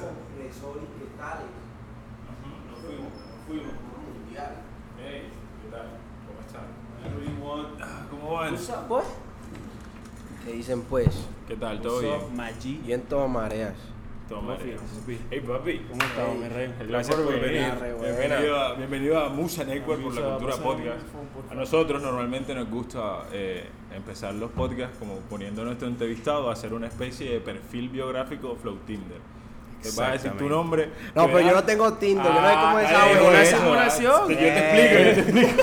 Resori, ¿qué tal? Nos fuimos, nos fuimos. Mundial. Hey, ¿qué tal? ¿Cómo están? Everyone. Ah, ¿Cómo van? Pues. ¿Qué dicen pues? ¿Qué tal? ¿Todo bien? Maggi. Bien todo mareas. Todo ¿Cómo bien. papi? Hey, papi. ¿Cómo mi rey? Gracias por venir. Bienvenido a, bienvenido a Musa Network por la Cultura Podcast. A nosotros normalmente nos gusta eh, empezar los podcasts como poniendo a nuestro entrevistado a hacer una especie de perfil biográfico Flow Tinder. Te vas a decir tu nombre. No, pero yo no tengo Tinder, yo no sé cómo es Ah, eh, una eso, simulación. Yo te explico, yo te explico.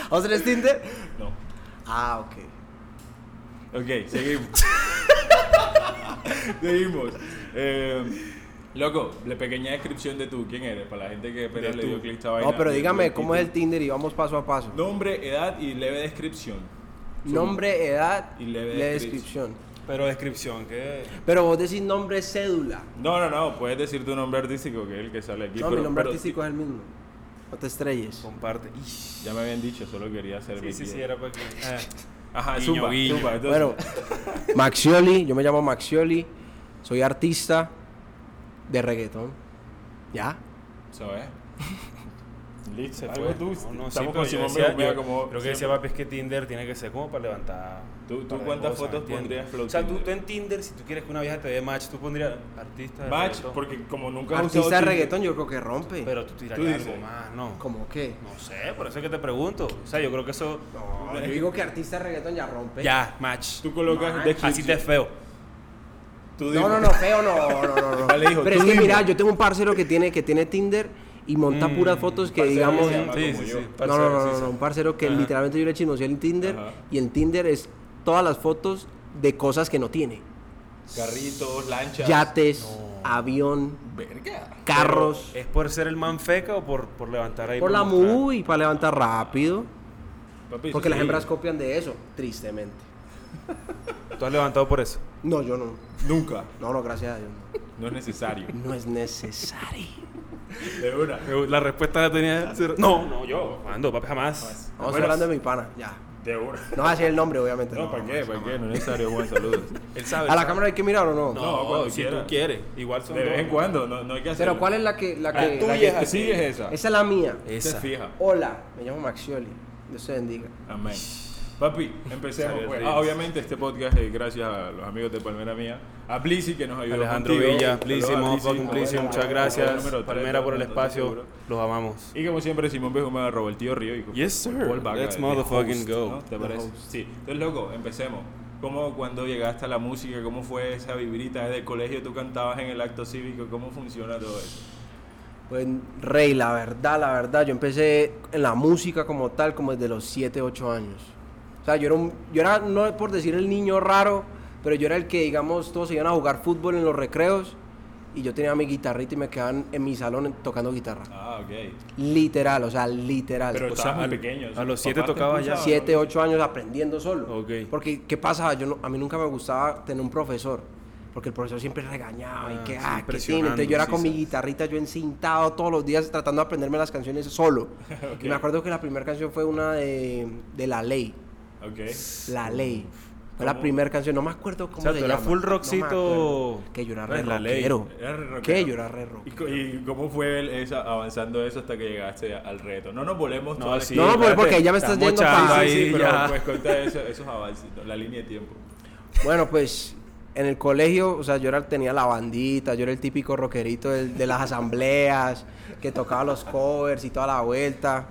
¿Vos tenés Tinder? No. Ah, ok. Ok, seguimos. seguimos. Eh, loco, la pequeña descripción de tú, ¿quién eres? Para la gente que apenas le dio clic esta vaina. No, pero dígame cómo es el. Tinder y vamos paso a paso. Nombre, edad y leve descripción. Nombre, edad Y leve leve descripción. descripción. Pero descripción, ¿qué? Pero vos decís nombre, cédula. No, no, no, puedes decir tu nombre artístico, que es el que sale aquí. No, pero- mi nombre pero artístico es el mismo. No te estrelles. Comparte. Ish. Ya me habían dicho, solo quería hacer Sí, sí, sí, era para que. Ah. Ajá, Guiño, zumba, guiño. zumba, entonces- Bueno, Maxioli, yo me llamo Maxioli, soy artista de reggaetón. ¿Ya? ¿Sabes? Listo, Se algo fue. tú. No, no, sí, estamos pero con yo Simón decía- yo como. Creo que decía papi es que Tinder tiene que ser como para levantar. ¿Tú- tú de cuántas cosas, fotos pondrías flow O sea, tú, tú en Tinder, si tú quieres que una vieja te dé match, tú pondrías artista de Match, reggaetón. porque como nunca has Artista de reggaetón yo creo que rompe. Pero tú tirarías algo más, ¿no? ¿Cómo qué? No sé, por eso es que te pregunto. O sea, yo creo que eso. No, yo digo que artista de reggaetón ya rompe. Ya, match. Tú colocas descripción. Así te es feo. No, no, no, feo no, no, no, no. Vale, hijo, Pero es que mira, yo tengo un parcero que tiene, que tiene Tinder y monta Mm, puras fotos que digamos... Sí, sí. No, parcero, no, no, no, un parcero que Ajá. literalmente yo le chismoseé el Tinder Ajá. y en Tinder es todas las fotos de cosas que no tiene. Carritos, lanchas. Yates, No. avión, Verga. carros. ¿Es por ser el man feca o por, por levantar ahí? Por la muy para levantar rápido. Papi, Porque las hembras copian de eso, tristemente. ¿Tú has levantado por eso? No, yo no. Nunca. No, no, gracias a Dios. No es necesario. No es necesario. De una. La respuesta la tenía. cero. No, no, yo. ¿Cuándo? Papi, jamás. Vamos Bueno, hablando de mi pana, ya. De una. No va a decir el nombre, obviamente. No, ¿para qué? ¿Para qué? No es necesario, Juan. Saludos. Él sabe. ¿A la sabe. cámara hay que mirar o no? No, No, cuando si tú quieres. Igual son De vez en cuando, no, no hay que hacerlo. Pero ¿cuál es la que... La que, la tuya que- esa. Esa es la mía. Esa. Se fija. Hola, me llamo Maxioli. Dios te bendiga. Amén. Papi, empecemos. Pues. Ah, obviamente este podcast es gracias a los amigos de Palmera Mía. A Blissy que nos ayudó Alejandro contigo. Villa, Blissy, motherfucking Blissy. Muchas gracias. Palmera por el espacio. Los amamos. Y como siempre, Simón Benjumea robó el tío Río. Y Yes, sir. Let's the motherfucking host, go. ¿no? ¿Te parece? host. Sí. Entonces, loco, empecemos. ¿Cómo cuando llegaste a la música? ¿Cómo fue esa vibrita desde el colegio? ¿Tú cantabas en el acto cívico? ¿Cómo funciona todo eso? Pues, Rey, la verdad, la verdad, yo empecé en la música como tal, como desde los 7, 8 años. Sea, yo era, un, yo era, no por decir el niño raro, pero yo era el que, digamos, todos se iban a jugar fútbol en los recreos y yo tenía mi guitarrita y me quedaban en mi salón tocando guitarra. Ah, ok. Literal, o sea, literal. Pero O sea, muy a- pequeño. a los ¿Tus siete tocaba ya. impulsaban, 7, no? 8 años aprendiendo solo. Ok. Porque, ¿qué pasa? Yo no- a mí nunca me gustaba tener un profesor. Porque el profesor siempre regañaba y Ah, que, sí, ah, que presionando, tiene. Entonces yo era sí, con mi sabes. guitarrita, yo encintado todos los días tratando de aprenderme las canciones solo. Ok. Y me acuerdo que la primera canción fue una de, de La Ley. Ok. La Ley. Fue la primera canción, no me acuerdo cómo O sea, se tú llama. full No me rockcito. acuerdo. que yo era re Es la ley. rockero. Era re rockero. ¿Qué? Yo era re ¿Y, rockero. co- y cómo fue el- esa, avanzando eso hasta que llegaste al reto? No nos volvemos No, toda la sí, No, porque- espérate, porque ya me estás yendo echando pa- Sí, sí, ahí pero ya. pues cuenta eso- esos avances, la línea de tiempo. Bueno, pues en el colegio, o sea, yo era, tenía la bandita, yo era el típico rockerito del- de, las asambleas, que tocaba los covers y toda la vuelta.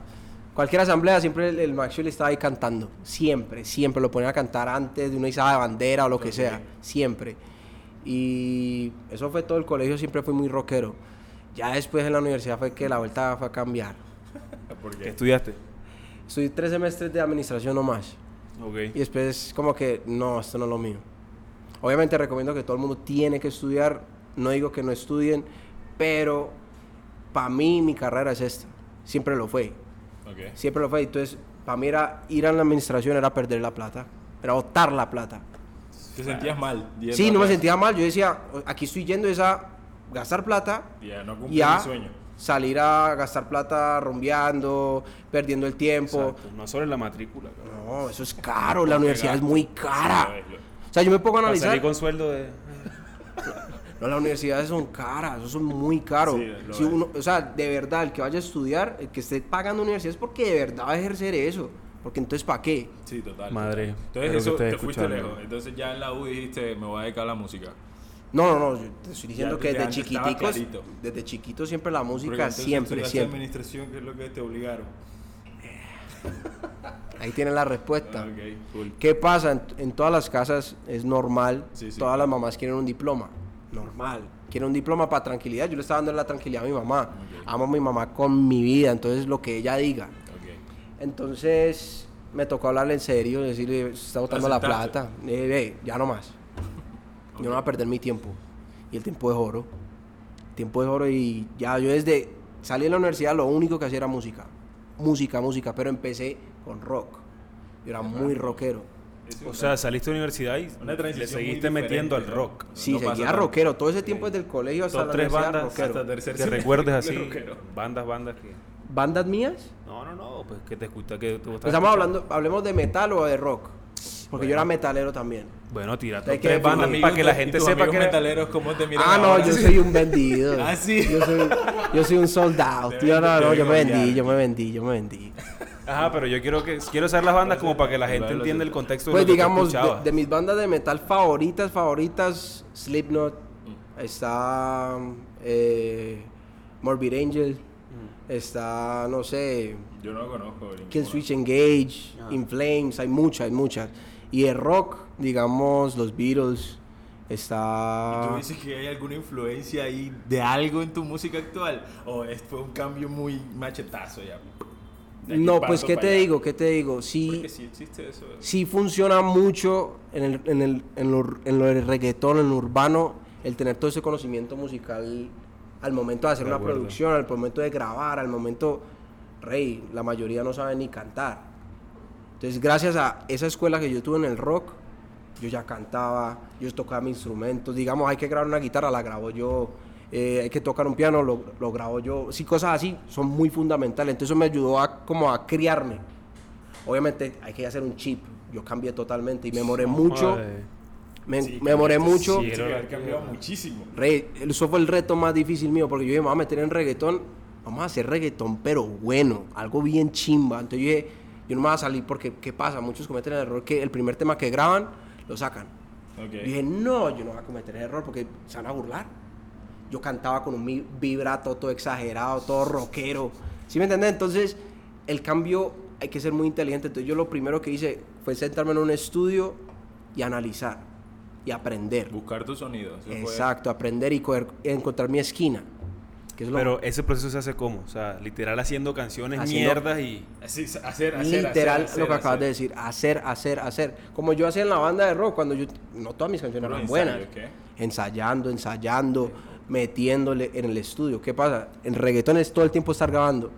Cualquier asamblea, siempre el, el Maxioli estaba ahí cantando. Siempre, siempre. Lo ponía a cantar antes de una izada de bandera o lo que Ok. sea. Siempre. Y eso fue todo el colegio, siempre fui muy rockero. Ya después en la universidad fue que la vuelta fue a cambiar. ¿Qué Porque estudiaste? Estudié tres semestres de administración nomás. Ok. Y después como que, no, esto no es lo mío. Obviamente recomiendo que todo el mundo tiene que estudiar, no digo que no estudien, pero para mí mi carrera es esta. Siempre lo fue, Siempre lo fue. Entonces, para mí era ir a la administración era perder la plata, era botar la plata. ¿Te sentías mal? yendo Sí, no me sentía mal, yo decía, aquí estoy yendo es a gastar plata Y a no y cumplir a mi sueño. salir a gastar plata rumbeando, perdiendo el tiempo. Exacto. No solo en la matrícula, cabrón. No, eso es caro, la universidad es muy cara. O sea, yo me pongo a Para analizar. salir con sueldo de... No, las universidades son caras, eso son muy caro. Sí, Si es. uno, o sea, de verdad, el que vaya a estudiar, el que esté pagando universidad es porque de verdad va a ejercer eso. Porque entonces, ¿para qué? Sí, total. Madre, Entonces eso te fuiste lejos. Entonces ya en la U dijiste, me voy a dedicar a la música. No, no, no, yo te estoy diciendo Ya que desde chiquiticos, desde chiquito siempre la música, entonces siempre, siempre. administración, que es lo que te obligaron. Ahí tienen la respuesta. Ah, ok, cool. ¿Qué pasa? En, en todas las casas es normal, Sí, sí. todas las mamás quieren un diploma. Normal. Quieren un diploma para tranquilidad. Yo le estaba dando la tranquilidad a mi mamá. Amo a mi mamá con mi vida, entonces lo que ella diga. Entonces me tocó hablarle en serio, decirle, se está botando la plata. Eh, ya no más. Yo no voy a perder mi tiempo. Y el tiempo es oro. El tiempo es oro y ya yo desde salí de la universidad lo único que hacía era música. Música, música, pero empecé con rock. Yo era muy rockero. O sea, saliste de la universidad y le seguiste metiendo al rock. Sí, No seguía rockero. Todo ese tiempo desde el colegio hasta Top la tres bandas rockero. hasta tercer que semestre recuerdes de así. Bandas, bandas que... ¿Bandas mías? No, no, no, pues que te gusta, que te gusta. Pues estamos hablando, hablemos de metal o de rock. Porque yo era metalero también. Bueno, que tres bandas Amigos para que la gente sepa que... metaleros cómo te miran Ah, no, yo soy un vendido. Ah, sí. Yo soy, yo soy un soldado. Tío, no, no, yo me vendí, yo me vendí, yo me vendí. Ajá, pero yo quiero que quiero saber las bandas como para que la gente entienda el contexto de Pues lo que digamos, de, de mis bandas de metal favoritas, favoritas, Slipknot, Mm. está eh, Morbid Angel, Mm. está, no sé, Yo no conozco. Kill Switch Engage, Ah. In Flames, hay muchas, hay muchas. Y el rock, digamos, los Beatles, ¿Y está... tú dices que hay alguna influencia ahí de algo en tu música actual? ¿O fue un cambio muy machetazo ya? No, pues, ¿qué te allá. digo? ¿Qué te digo? Sí, sí existe eso. sí funciona mucho en el, en el, en lo, en lo del reggaetón, en lo urbano, el tener todo ese conocimiento musical al momento de hacer De una producción, al momento de grabar, al momento, rey, la mayoría no sabe ni cantar. Entonces, gracias a esa escuela que yo tuve en el rock, yo ya cantaba, yo tocaba mis instrumentos, digamos, hay que grabar una guitarra, la grabo yo, eh, hay que tocar un piano, lo, lo grabo yo, sí, cosas así son muy fundamentales, entonces eso me ayudó a como a criarme. Obviamente hay que hacer un chip, yo cambié totalmente y me demoré mucho, Joder. me, Sí, me cambiaste, mucho. sí, cambiado muchísimo. Rey, eso fue el reto más difícil mío, porque yo dije, me voy a meter en reggaetón, vamos a hacer reggaetón, pero bueno, algo bien chimba. Entonces yo dije, yo no me voy a salir porque, ¿qué pasa? Muchos cometen el error que el primer tema que graban, lo sacan. Ok. Yo dije, no, yo no voy a cometer el error porque se van a burlar. Yo cantaba con un vibrato todo exagerado, todo rockero. ¿Sí me entiendes? Entonces, el cambio hay que ser muy inteligente. Entonces, yo lo primero que hice fue sentarme en un estudio y analizar y aprender. Buscar tu sonido. eso fue- Exacto, aprender y coger- encontrar mi esquina. Que es lo Pero ese proceso se hace como, o sea, literal haciendo canciones Haciendo- mierdas y Sí, hacer, hacer, literal hacer, lo que hacer, acabas de decir, hacer, hacer, hacer. Como yo hacía en la banda de rock, cuando yo, no todas mis canciones eran ensayo, buenas. ¿qué? Ensayando, ensayando, metiéndole en el estudio. ¿Qué pasa? En reggaetón es todo el tiempo estar grabando.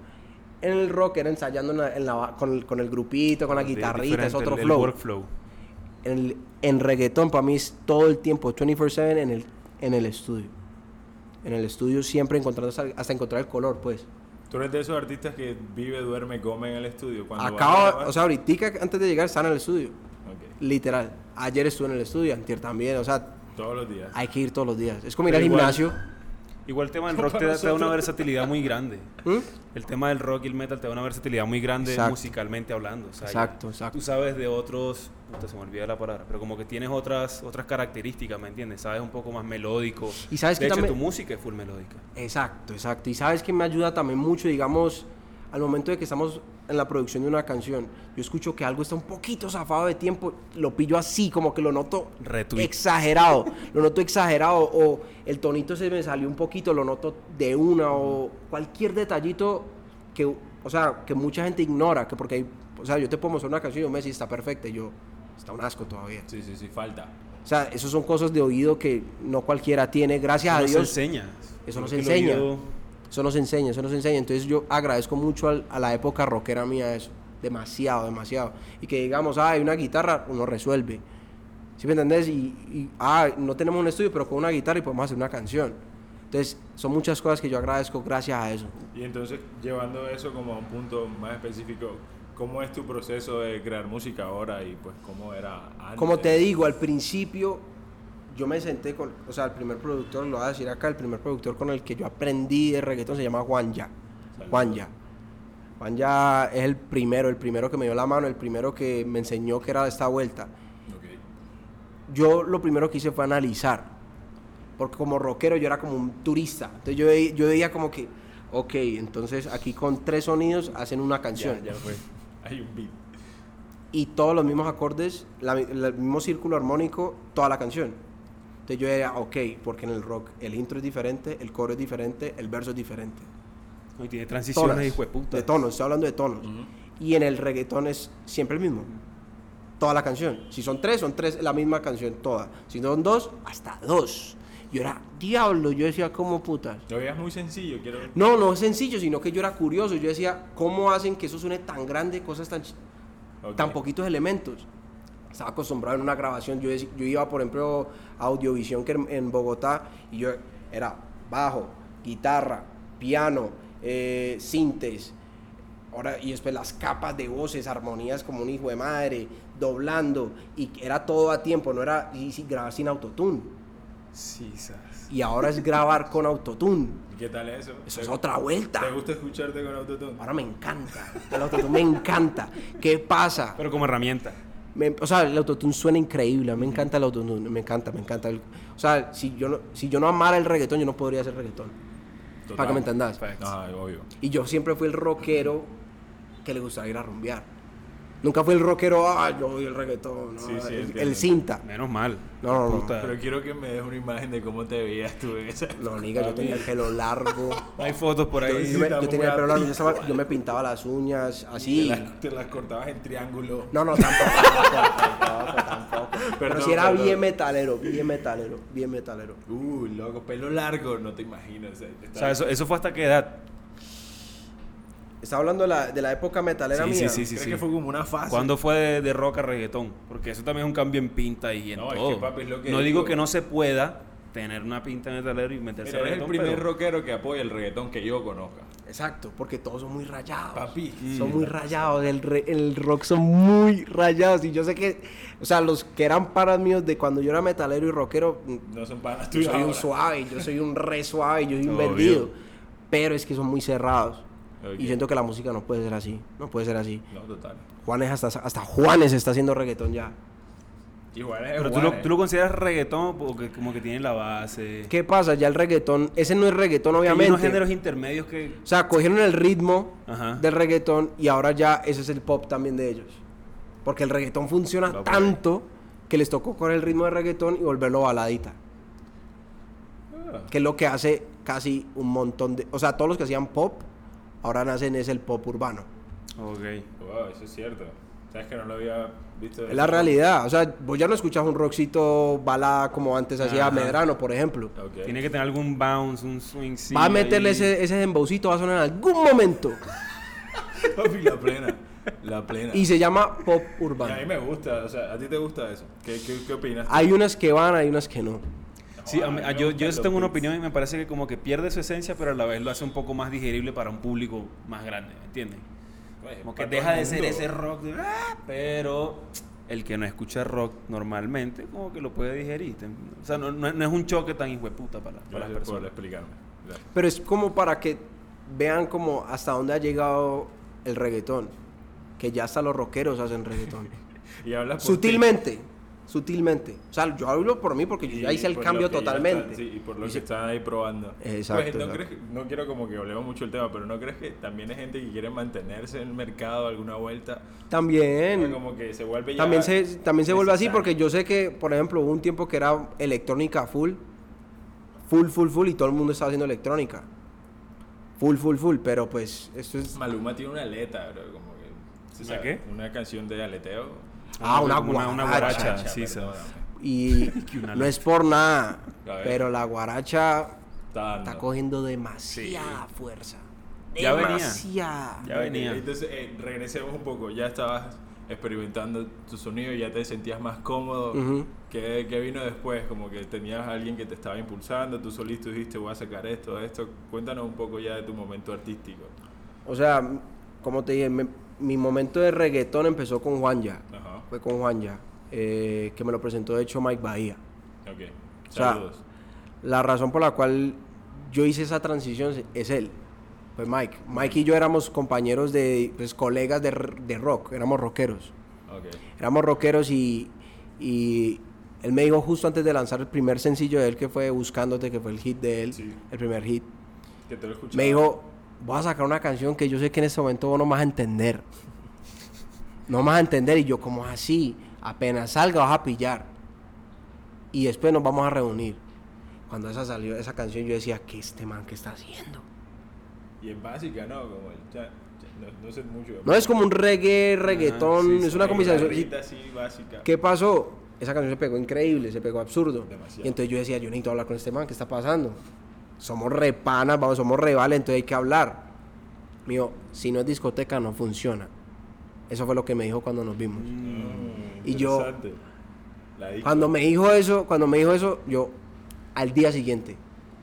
En el rock era ensayando en la- en la con, el, con el grupito, con la Sí, guitarrita, es otro el- el flow. workflow. En, el- en reggaetón para mí es todo el tiempo, 24/7 en el, en el estudio. En el estudio siempre encontrando hasta, hasta encontrar el color, pues. Tú eres de esos artistas que vive, duerme, come en el estudio. Cuando Acabo, o sea, ahorita antes de llegar estaba en el estudio. Ok. Literal. Ayer estuve en el estudio, antier también. O sea, Todos los días. hay que ir todos los días. Es como ir al igual- gimnasio. Igual el tema del rock te da, te da una versatilidad muy grande. ¿Mm? El tema del rock y el metal te da una versatilidad muy grande Exacto. musicalmente hablando. o sea, ya Exacto, exacto. Tú sabes de otros, puta, se me olvida la palabra, pero como que tienes otras otras características, ¿me entiendes? Sabes un poco más melódico. Y sabes de que hecho, también- tu música es full melódica. Exacto, exacto. Y sabes que me ayuda también mucho, digamos, al momento de que estamos en la producción de una canción, yo escucho que algo está un poquito zafado de tiempo, lo pillo así, como que lo noto Retweet. exagerado, lo noto exagerado, o el tonito se me salió un poquito, lo noto de una, o cualquier detallito que, o sea, que mucha gente ignora, que porque hay, o sea, yo te puedo mostrar una canción y un mes y está perfecta, y yo, está un asco todavía. Sí, sí, sí, falta. O sea, esos son cosas de oído que no cualquiera tiene, gracias Eso a Dios. enseña. Eso no Creo se que el enseña. Eso nos enseña, eso nos enseña. Entonces yo agradezco mucho al- a la época rockera mía eso. Demasiado, demasiado. Y que digamos, ah, hay una guitarra, uno resuelve. ¿Sí me entendés? Y, y, ah, no tenemos un estudio, pero con una guitarra y podemos hacer una canción. Entonces, son muchas cosas que yo agradezco gracias a eso. Y entonces, llevando eso como a un punto más específico, ¿cómo es tu proceso de crear música ahora y pues cómo era antes? Como te digo, al principio yo me senté con, o sea, el primer productor, lo voy a decir acá, el primer productor con el que yo aprendí de reggaetón se llama Juan Ya. Juan Ya. Juan Ya es el primero, el primero que me dio la mano, el primero que me enseñó que era esta vuelta. Yo lo primero que hice fue analizar, porque como rockero yo era como un turista, entonces yo, veía- yo veía como que, ok, entonces aquí con tres sonidos hacen una canción. Ya, ya fue. Hay un beat. y todos los mismos acordes, la- el mismo círculo armónico, toda la canción. Entonces yo era, ok, porque en el rock el intro es diferente, el coro es diferente, el verso es diferente. Y tiene transiciones Tonas, y hueputas. de tonos, estoy hablando de tonos. Ujú. Y en el reggaetón es siempre el mismo. Toda la canción. Si son tres, son tres la misma canción toda. Si son dos, hasta dos. Yo era, diablo, yo decía, ¿cómo putas? Lo veías muy sencillo, quiero... No, no es sencillo, sino que yo era curioso. Yo decía, ¿cómo hacen que eso suene tan grande, cosas tan, ch- Ok. tan poquitos elementos. Estaba acostumbrado en una grabación, yo, iba por ejemplo a Audiovisión que en, en Bogotá y yo era bajo, guitarra, piano, eh, sintes, ahora, y después las capas de voces, armonías como un hijo de madre, doblando, y era todo a tiempo, no era y, y grabar sin autotune. Sí, sas. Y ahora es grabar con autotune. ¿Y ¿Qué tal eso? Eso ¿Te- es otra vuelta. ¿Te gusta escucharte con autotune? Ahora me encanta. El autotune me encanta. ¿Qué pasa? Pero como herramienta. Me- o sea, el autotune suena increíble. Me encanta el autotune. Me encanta, me encanta. el- o sea, si yo, no, si yo no amara el reggaetón, yo no podría hacer reggaetón. Total. Para que me entendas. Ajá, obvio. Y yo siempre fui el rockero que le gustaba ir a rumbear. Nunca fui el rockero, ah, yo odio el reggaetón. no, Sí, sí, el, cinta. Menos mal. No, no, no. Pero quiero que me des una imagen de cómo te veías tú en esa... No, niga, yo tenía el pelo largo. Hay fotos por ahí. yo me- estamos yo tenía el pelo largo. Yo, muy estaba- yo me pintaba las uñas Te así. las, te las cortabas en triángulo. No, no, tampoco, tampoco, tampoco. Pero Perdón, si era perdón. bien metalero, bien metalero, bien metalero. Uh, loco, pelo largo, no te imaginas. eh, O sea, eso, eso fue hasta qué edad. Estaba hablando de la, de la época metalera Sí, mía. sí, sí, ¿Crees que fue como una fase? ¿Cuándo fue de, de rock a reggaetón? Porque eso también es un cambio en pinta y en No, es todo. que, papi, es lo que no digo. digo que no se pueda tener una pinta metalero y meterse Pero a eres el reggaetón, primer pero- rockero que apoya el reggaetón que yo conozca. Exacto, porque todos son muy rayados. Papi. Son muy rayados, el, re- el rock son muy rayados. Y yo sé que, o sea, los que eran paras míos de cuando yo era metalero y rockero, mm, No son panas yo soy un ahora. suave, yo soy un re suave, yo soy un vendido. Pero es que son muy cerrados. Y siento que la música no puede ser así, no puede ser así. No, total. Juanes hasta, hasta Juanes está haciendo reggaetón ya. Igual es Pero tú lo, tú lo consideras reggaetón porque como que tiene la base. ¿Qué pasa? Ya el reggaetón, ese no es reggaetón Hay obviamente. unos géneros intermedios que... O sea, cogieron el ritmo Ajá. del reggaetón y ahora ya ese es el pop también de ellos. Porque el reggaetón funciona tanto que les tocó con el ritmo de reggaetón y volverlo baladita. Ah, Que es lo que hace casi un montón de... O sea, todos los que hacían pop, ahora nacen es el pop urbano. Ok. wow, eso es cierto. Sabes que no lo había visto. Es la esa realidad. O sea, vos ya no escuchas un rockcito balada como antes hacía. Medrano, por ejemplo. forma. Ok. Tiene que tener algún bounce, un swing. sí, Va a meterle ahí. ese, ese dembowcito, va a sonar en algún momento. La plena. La plena. Y se llama pop Y a urbano. mí me gusta, o sea, ¿a ti te gusta eso? ¿Qué, qué, qué opinas? tú? Hay unas que van, hay unas que no. Sí, a mí- yo, yo tengo una opinión y me parece que como que pierde su esencia, pero a la vez lo hace un poco más digerible para un público más grande, ¿me entiendes? Oye, Como que deja de ser ese rock, de, "Ah", pero el que no escucha rock normalmente, como que lo puede digerir. O sea, no, no- no es un choque tan hijueputa para, para las personas. explicarme. Pero es como para que vean como hasta dónde ha llegado el reggaetón. Que ya hasta los rockeros hacen reggaetón. Y hablas por ti. Sutilmente. O sea, yo hablo por mí porque yo ya hice el cambio totalmente. está- sí, y por lo Y que se- están ahí probando. Exacto, Pues, ¿no, exacto. crees que- no quiero como que hablemos mucho el tema, pero ¿no crees que también hay gente que quiere mantenerse en el mercado alguna vuelta? También. Como que se vuelve ya... También se, también se vuelve así porque yo sé que, por ejemplo, hubo un tiempo que era electrónica full, full, full, full, y todo el mundo estaba haciendo electrónica. Full, full, full, pero pues esto es... Maluma tiene una aleta, bro, como que... ¿se ¿Una sabe? qué? Una canción de aleteo. Ah, una una, una guaracha. guaracha, sí. Y no es por nada, pero la guaracha Está cogiendo demasiada fuerza. Ya venía. Demasiada. Ya venía. Entonces, eh, regresemos un poco. Ya estabas experimentando tu sonido, ya te sentías más cómodo. Ujú. ¿Qué, qué vino después? Como que tenías a alguien que te estaba impulsando, tú solito dijiste voy a sacar esto, esto. Cuéntanos un poco ya de tu momento artístico. O sea, como te dije, me- mi momento de reggaetón empezó con Juan Ya. Ajá. Fue con Juan Ya. eh, que me lo presentó de hecho Mike Bahía. Ok. O sea, Saludos. La razón por la cual yo hice esa transición es él. Pues Mike. Mike y yo éramos compañeros de, pues colegas de, de rock, éramos rockeros. Ok. Éramos rockeros y, y él me dijo justo antes de lanzar el primer sencillo de él que fue Buscándote, que fue el hit de él, Sí. el primer hit. Que te lo. Me dijo, voy a sacar una canción que yo sé que en este momento vos no vas a entender. No vas a entender y yo como así, apenas salga vas a pillar. Y después nos vamos a reunir. Cuando esa salió, esa canción yo decía, ¿qué este man que está haciendo? Y es básica, ¿no? Como el cha- cha- no, no sé mucho. No es como un reggae, reggaetón, sí, es sí, una combinación. así básica. ¿Qué pasó? Esa canción se pegó increíble, se pegó absurdo. Demasiado. Y entonces yo decía, yo necesito hablar con este man, ¿qué está pasando? Somos re panas, vamos, somos rivales, entonces hay que hablar. Mío, si no es discoteca, no funciona. Eso fue lo que me dijo cuando nos vimos. Mm, Y yo-. Cuando me dijo eso, cuando me dijo eso, yo al día siguiente,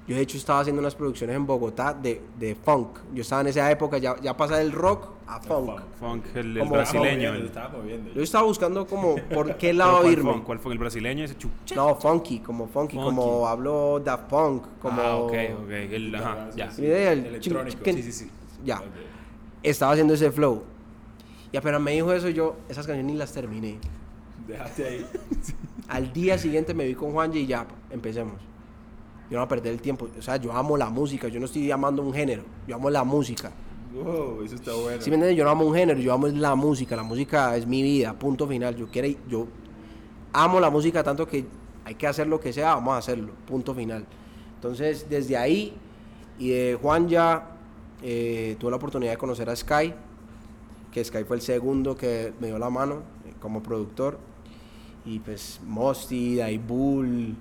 yo de hecho estaba haciendo unas producciones en Bogotá de, de funk. Yo estaba en esa época, ya, ya pasa del rock a funk. funk. Funk, el, el brasileño. El- moviendo. Yo estaba buscando como por qué ¿Pero lado cuál irme. funk? ¿Cuál fue el brasileño? Ese No, funky, como funky, Funky. como hablo Daft Punk, como... Ah, ok, ok. El, ajá, ya. Idea, el Electrónico. Sí, sí, sí. Ya, Ok. estaba haciendo ese flow. Y apenas me dijo eso, yo esas canciones ni las terminé. Dejaste ahí. Al día siguiente me vi con Juan y ya, empecemos. Yo no voy a perder el tiempo. O sea, yo amo la música, yo no estoy llamando un género, yo amo la música. Wow, eso está bueno. ¿Sí me entiendes? Yo no amo un género, yo amo la música, la música es mi vida, punto final. Yo quiero, yo amo la música tanto que hay que hacer lo que sea, vamos a hacerlo, punto final. Entonces, desde ahí, y de Juan ya eh, tuve la oportunidad de conocer a Sky, que Sky fue el segundo que me dio la mano eh, como productor. Y pues Mosty, Daibul,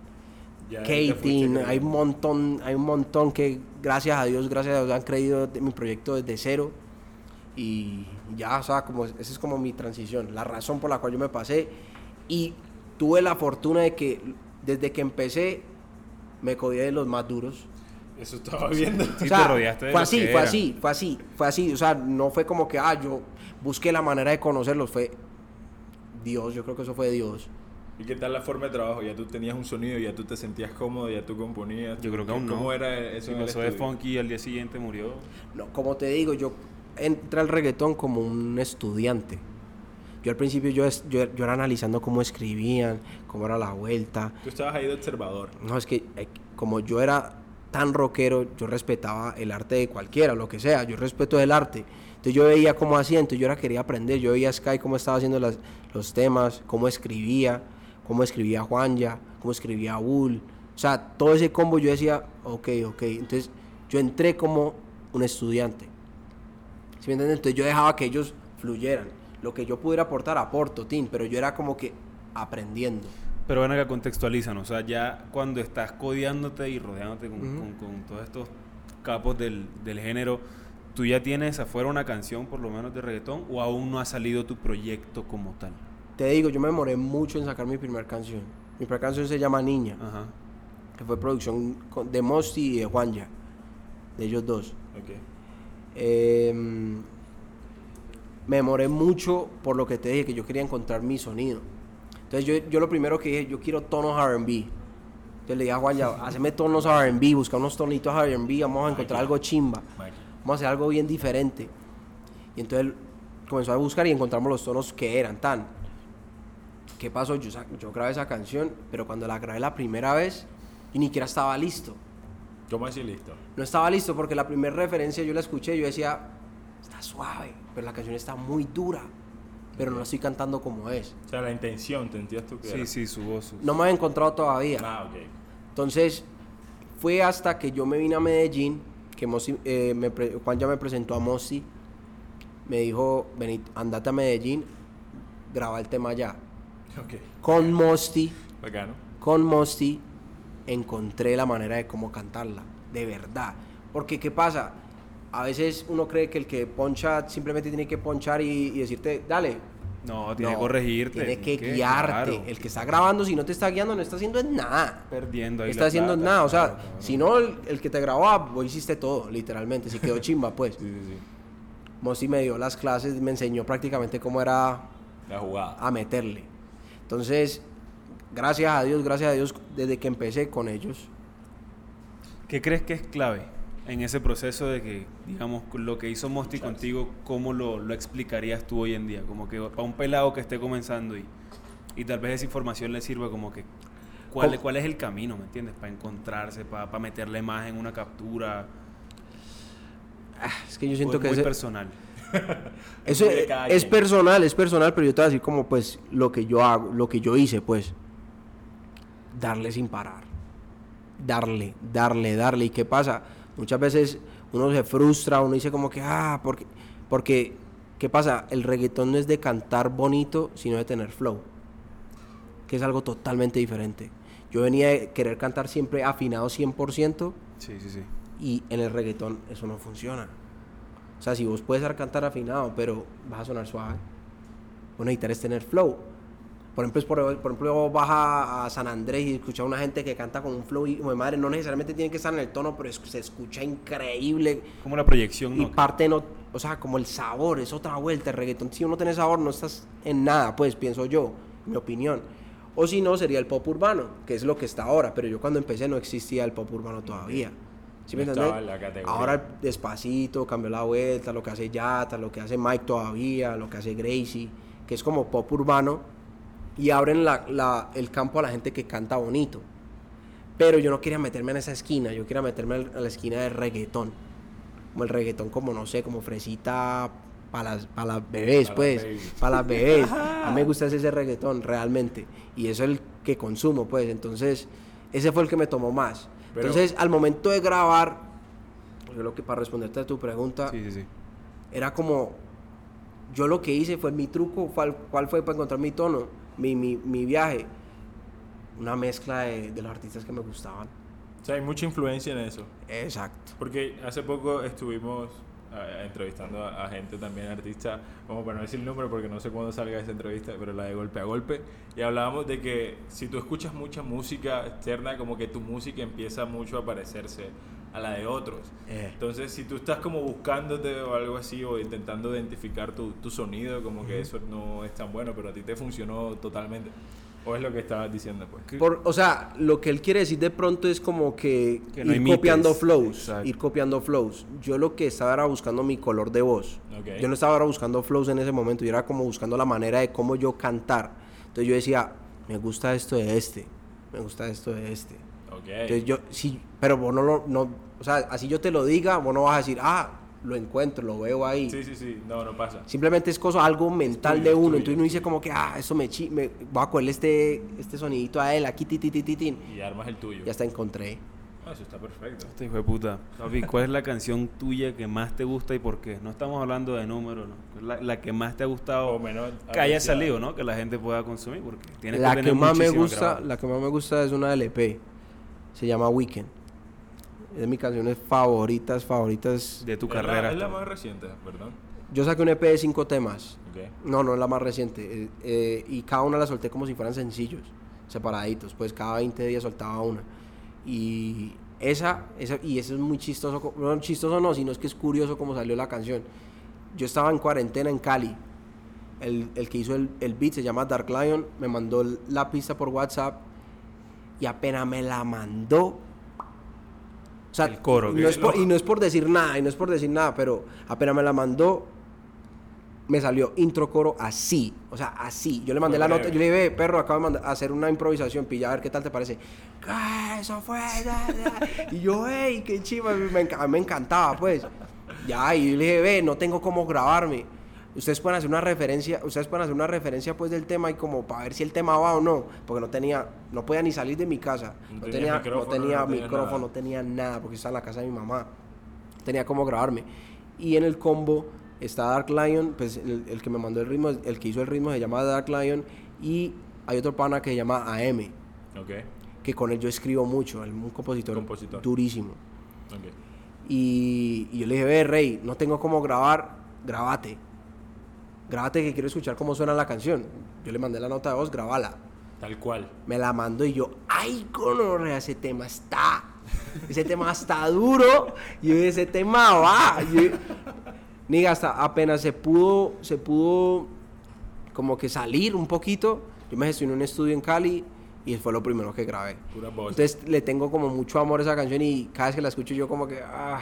Ya te fuiste Katin, creyendo. hay un montón, hay un montón que gracias a Dios, gracias a Dios han creído de mi proyecto desde cero. Y ya, o sea, como, esa es como mi transición, la razón por la cual yo me pasé. Y tuve la fortuna de que desde que empecé me codié de los más duros. Eso estaba viendo. Sí, o sea, te rodeaste de fue así, fue así, fue así, fue así. O sea, no fue como que, ah, yo busqué la manera de conocerlos, fue Dios, yo creo que eso fue Dios. ¿Y qué tal la forma de trabajo? Ya tú tenías un sonido, ya tú te sentías cómodo, ya tú componías. Yo creo que aún no. ¿Cómo era eso el pasó de funky y al día siguiente murió. No, como te digo, yo entré al reggaetón como un estudiante. Yo al principio yo, es- yo, yo era analizando cómo escribían, cómo era la vuelta. Tú estabas ahí de observador. No, es que eh, como yo era tan rockero, yo respetaba el arte de cualquiera, lo que sea, yo respeto el arte. Entonces yo veía cómo hacía, entonces yo era quería aprender, yo veía a Sky cómo estaba haciendo las- los temas, cómo escribía, cómo escribía Juanja, cómo escribía Bull. O sea, todo ese combo yo decía, ok, ok. Entonces yo entré como un estudiante. ¿Sí me? Entonces yo dejaba que ellos fluyeran. Lo que yo pudiera aportar, aporto, Tim, pero yo era como que aprendiendo. Pero ven acá, contextualizan. O sea, ya cuando estás codeándote y rodeándote con, con- con todos estos capos del, del género, ¿tú ya tienes afuera una canción, por lo menos de reggaetón, o aún no ha salido tu proyecto como tal? Te digo, yo me demoré mucho en sacar mi primera canción. Mi primera canción se llama Niña, Ajá. que fue producción de Mosti y de Juanja, de ellos dos. Ok. Eh, me demoré mucho por lo que te dije, que yo quería encontrar mi sonido. Entonces yo, yo lo primero que dije, yo quiero tonos RB. Entonces le dije a Juan, ya, haceme tonos RB, busca unos tonitos RB, vamos a encontrar algo chimba. Vamos a hacer algo bien diferente. Y entonces comenzó a buscar y encontramos los tonos que eran tan. ¿Qué pasó? Yo, yo grabé esa canción, pero cuando la grabé la primera vez, yo ni siquiera estaba listo. ¿Cómo así listo? No estaba listo porque la primera referencia yo la escuché y yo decía, está suave, pero la canción está muy dura, pero no la estoy cantando como es. O sea, la intención, ¿te entiendes tú que Sí, era? sí, su voz. su- No me había encontrado todavía. Ah, ok. Entonces, fue hasta que yo me vine a Medellín, que Mosi- eh, me pre- Juan ya me presentó a Mosi, me dijo, vení, andate a Medellín, graba el tema allá. Ok. Con Mosti, Bacano. con Mosti, encontré la manera de cómo cantarla, de verdad. Porque, ¿qué pasa? A veces uno cree que el que poncha simplemente tiene que ponchar y, y decirte, dale. No, tiene No, que corregirte. Tiene que ¿Qué? guiarte. Claro. El que está grabando, si no te está guiando, no está haciendo nada. Perdiendo ahí está la haciendo plata, nada. O sea, claro, claro. si no, el, el que te grabó, ah, vos hiciste todo, literalmente. Si quedó chimba, pues. Sí, sí, sí. Mosti me dio las clases, me enseñó prácticamente cómo era La jugada. a meterle. Entonces, gracias a Dios, gracias a Dios, desde que empecé con ellos. ¿Qué crees que es clave en ese proceso de que, digamos, lo que hizo Mosti contigo, cómo lo, lo explicarías tú hoy en día? Como que para un pelado que esté comenzando y, y tal vez esa información le sirva como que, ¿cuál, ¿Cómo? cuál es el camino, me entiendes? Para encontrarse, para, para meterle más en una captura. Ah, es que yo siento es que ese- personal. Eso es, es personal, es personal, pero yo te voy a decir como pues lo que yo hago, lo que yo hice, pues. Darle sin parar. Darle, darle, darle. ¿Y qué pasa? Muchas veces uno se frustra, uno dice como que, ah, porque, porque, ¿qué pasa? El reggaetón no es de cantar bonito, sino de tener flow. Que es algo totalmente diferente. Yo venía de querer cantar siempre afinado 100%, Sí, sí, sí. y en el reggaetón eso no funciona. O sea, si vos puedes cantar afinado, pero vas a sonar suave. Vos necesitas tener flow. Por ejemplo, por, por ejemplo, vas a, a San Andrés y escuchas a una gente que canta con un flow y, de madre, no necesariamente tiene que estar en el tono, pero es- se escucha increíble. Como la proyección, Y ¿no? parte no, o sea, como el sabor, es otra vuelta. El reggaetón, si uno tiene sabor, no estás en nada, pues, pienso yo, mi opinión. O si no, sería el pop urbano, que es lo que está ahora. Pero yo cuando empecé no existía el pop urbano todavía. ¿Sí me entiendes? Ahora despacito, cambió la vuelta, lo que hace Yata, lo que hace Mike todavía, lo que hace Gracie, que es como pop urbano. Y abren la- la- el campo a la gente que canta bonito. Pero yo no quería meterme en esa esquina, yo quería meterme a la esquina del reggaetón. Como el reggaetón, como no sé, como fresita para las, pa' las bebés, pues. Para las bebés. A mí me gusta ese reggaetón, realmente. Y eso es el que consumo, pues. Entonces, ese fue el que me tomó más. Pero- Entonces, al momento de grabar, yo lo que para responderte a tu pregunta, Sí, sí, sí. era como, yo lo que hice fue mi truco, ¿cuál, cuál fue para encontrar mi tono? Mi, mi, mi viaje. Una mezcla de, de los artistas que me gustaban. O sea, hay mucha influencia en eso. Exacto. Porque hace poco estuvimos entrevistando a, a gente también, artistas, como para no decir el número porque no sé cuándo salga esa entrevista, pero la de golpe a golpe, y hablábamos de que si tú escuchas mucha música externa, como que tu música empieza mucho a parecerse a la de otros. Eh. Entonces, si tú estás como buscándote o algo así, o intentando identificar tu, tu sonido, como que eso no es tan bueno, pero a ti te funcionó totalmente. O es lo que estabas diciendo, pues. Por- o sea, lo que él quiere decir de pronto es como que, Que no ir imites. copiando flows, Exacto. ir copiando flows. Yo lo que estaba era buscando mi color de voz. Ok. Yo no estaba ahora buscando flows en ese momento, yo era como buscando la manera de cómo yo cantar. Entonces yo decía, me gusta esto de este, me gusta esto de este. Ok. Entonces yo, sí, pero vos no lo, no, o sea, así yo te lo diga, vos no vas a decir, ah, lo encuentro, lo veo ahí. Sí, sí, sí. No, no pasa. Simplemente es cosa, algo mental tuyo, de uno. tuyo. Entonces uno dice como que, ah, eso me, chi me voy a cogerle este, este sonidito a él, aquí, ti, ti, ti, ti, tin. Y armas el tuyo. Ya está, encontré. Ah, eso está perfecto. Este hijo de puta. Papi, ¿cuál es la canción tuya que más te gusta y por qué? No estamos hablando de números, ¿no? La, la que más te ha gustado O menos que haya salido, ¿no? Que la gente pueda consumir porque tienes La que que tener más me gusta, la que más me gusta es una LP. Se llama Weekend. Es de mis canciones favoritas, favoritas. de tu Es carrera. La, es la más reciente, perdón. Yo saqué un EP de cinco temas. Ok. No, no es la más reciente. eh, eh, y cada una la solté como si fueran sencillos, separaditos. Pues cada 20 días soltaba una. Y esa, esa y eso es muy chistoso. No, chistoso no, sino es que es curioso cómo salió la canción. Yo estaba en cuarentena en Cali. El, el que hizo el, el beat se llama Dark Lion. Me mandó la pista por WhatsApp. Y apenas me la mandó. O sea, El coro, no, es por, y no es por decir nada, y no es por decir nada, pero apenas me la mandó, me salió intro coro así, o sea, así. Yo le mandé la nota, breve. yo le dije, "Ve, perro, acabo de mandar- hacer una improvisación, pilla, a ver qué tal te parece. Eso fue. da, da". Y yo, hey, qué chiva, me encantaba, pues. Ya, y yo le dije, ve, no tengo cómo grabarme. Ustedes pueden hacer una referencia, ustedes pueden hacer una referencia pues del tema y como para ver si el tema va o no, porque no tenía, no podía ni salir de mi casa, No no, tenía, no micrófono, tenía no micrófono, no tenía nada, porque estaba en la casa de mi mamá tenía como grabarme. Y en el combo está Dark Lion, pues el, el que me mandó el ritmo, el que hizo el ritmo se llama Dark Lion. Y hay otro pana que se llama AM, Ok. que con él yo escribo mucho, él es un compositor, Compositor. durísimo. Ok. Y, y yo le dije, ve, Rey, no tengo cómo grabar, grabate. Grábate que quiero escuchar cómo suena la canción. Yo le mandé la nota de voz, grabala. Tal cual. Me la mandó y yo, ay, gonorrea, ese tema está, ese tema está duro. Y yo, ese tema va. Yo- Niga, hasta apenas se pudo, se pudo como que salir un poquito. Yo me gestioné un estudio en Cali y fue lo primero que grabé. Pura voz. Entonces le tengo como mucho amor a esa canción y cada vez que la escucho yo como que... ah,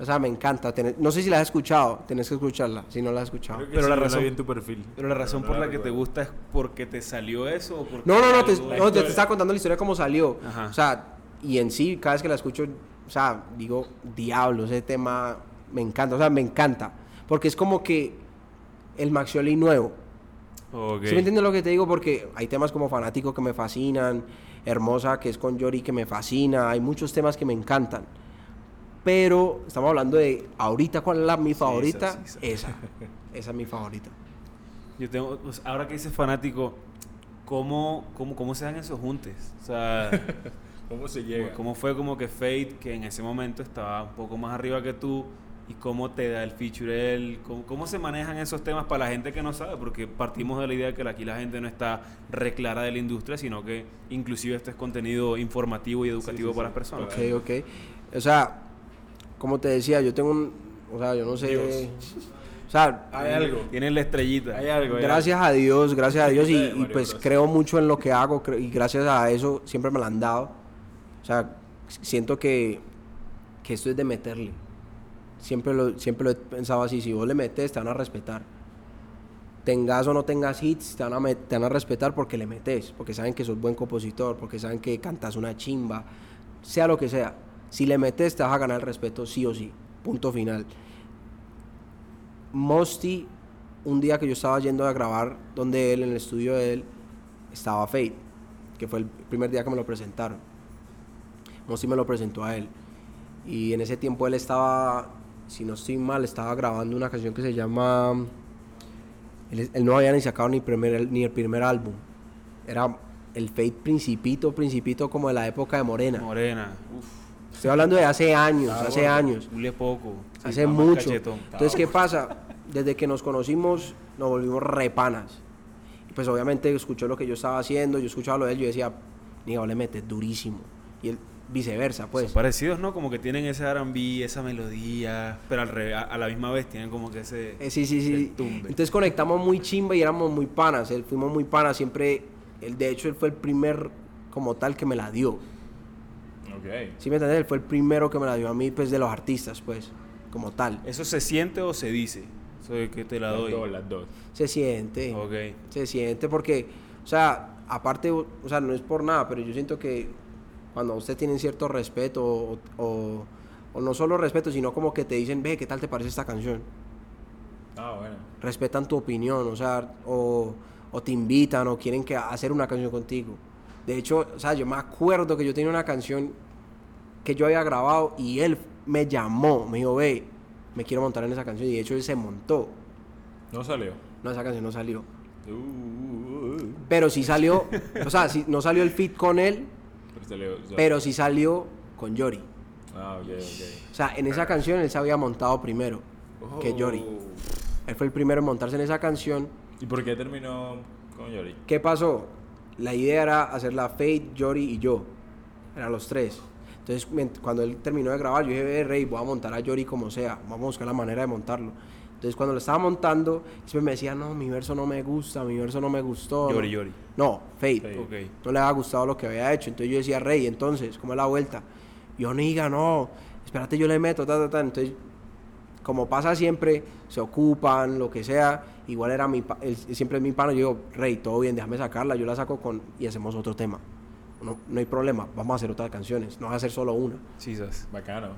o sea, me encanta. tener- no sé si la has escuchado, tenés que escucharla, si no la has escuchado. Creo que Pero sí, la razón- vi en tu perfil. Pero la razón no por la que te gusta es porque te salió eso o porque No, no, no, te, no, te- estaba contando la historia como salió. Ajá. O sea, y en sí, cada vez que la escucho, o sea, digo, diablo, ese tema me encanta, o sea, me encanta. Porque es como que el Maxioli nuevo. Ok. ¿Sí me entiendes lo que te digo? Porque hay temas como Fanático que me fascinan, Hermosa que es con Yori que me fascina, hay muchos temas que me encantan. Pero estamos hablando de ahorita, ¿cuál es la, mi favorita? sí, sí. Esa. Esa es mi favorita. Yo tengo, pues, ahora que dices fanático, ¿cómo, cómo, ¿cómo se dan esos juntes? O sea, ¿Cómo se llega? ¿cómo fue como que Fate, que en ese momento estaba un poco más arriba que tú, y cómo te da el feature él? ¿Cómo, cómo se manejan esos temas para la gente que no sabe? Porque partimos de la idea de que aquí la gente no está reclara de la industria, sino que inclusive este es contenido informativo y educativo sí, para sí. las personas. Ok, ok. O sea, como te decía, yo tengo un. O sea, yo no sé. Dios. O sea, Hay algo. Tienen la estrellita. Hay algo. hay gracias a Dios, gracias a Dios. Y, pues creo mucho en lo que hago. Y gracias a eso siempre me lo han dado. O sea, siento que, que esto es de meterle. Siempre lo, siempre lo he pensado así. Si vos le metes, te van a respetar. Tengas o no tengas hits, te van, a met- te van a respetar porque le metes. Porque saben que sos buen compositor, porque saben que cantas una chimba. Sea lo que sea. Si le metes, te vas a ganar el respeto sí o sí. Punto final. Mosty, un día que yo estaba yendo a grabar donde él, en el estudio de él, estaba Fate, que fue el primer día que me lo presentaron. Mosty me lo presentó a él. Y en ese tiempo él estaba, si no estoy mal, estaba grabando una canción que se llama... Él, no había ni sacado ni, ni el primer álbum. Era el Fate Principito, Principito como de la época de Morena. Morena. Estoy hablando de hace años, Estaba hace gordo. años. Hule poco. Sí, Hace mucho. cachetón. Entonces, ¿qué pasa? Desde que nos conocimos, nos volvimos repanas. Y pues obviamente escuchó lo que yo estaba haciendo, yo escuchaba lo de él, yo decía, Niga, le metes durísimo. Y él, viceversa, pues. Son parecidos, ¿no? Como que tienen ese R&B, esa melodía, pero al revés, a, a la misma vez tienen como que ese... Eh, sí, sí, ese sí. tumbe. Entonces conectamos muy chimba y éramos muy panas. Él, fuimos muy panas. Siempre, él, de hecho, él fue el primer como tal que me la dio. Ok. ¿Sí me entiendes? Él fue el primero que me la dio a mí, pues, de los artistas, pues, como tal. ¿Eso se siente o se dice? De que te la Las doy. dos, las dos. Se siente. Ok. se siente porque, o sea, aparte, o sea, no es por nada, pero yo siento que cuando ustedes tienen cierto respeto o, o- o no solo respeto, sino como que te dicen, ve, ¿qué tal te parece esta canción? Ah, bueno. Respetan tu opinión, o sea, o, o te invitan o quieren que hacer una canción contigo. De hecho, o sea, yo me acuerdo que yo tenía una canción que yo había grabado y él me llamó, me dijo, ve, me quiero montar en esa canción y de hecho él se montó. No salió. No, esa canción no salió. Uh, uh, uh. Pero sí salió, o sea, sí, no salió el fit con él, Pero salió. pero sí salió con Yori. Ah, ok, ok. O sea, en esa canción él se había montado primero que Yori. Oh. Él fue el primero en montarse en esa canción. ¿Y por qué terminó con Yori? ¿Qué pasó? La idea era hacerla Fate, Yori y yo. Eran los tres. Entonces, cuando él terminó de grabar, yo dije, "Ve, Rey, voy a montar a Yori como sea. Vamos a buscar la manera de montarlo. Entonces, cuando lo estaba montando, siempre me decía, no, mi verso no me gusta, mi verso no me gustó. Yori, no". Yori. No, Fate. Fate. Ok. no le había gustado lo que había hecho. Entonces yo decía, Rey, entonces, ¿cómo es la vuelta? Yo, niga, no, espérate, yo le meto, ta, ta, ta. Entonces, como pasa siempre, se ocupan, lo que sea. Igual era mi, pa- él siempre es mi pana. Yo digo, Rey, todo bien, déjame sacarla. Yo la saco con y hacemos otro tema. No, no hay problema, vamos a hacer otras canciones, no va a hacer solo una. Chisas. Bacano.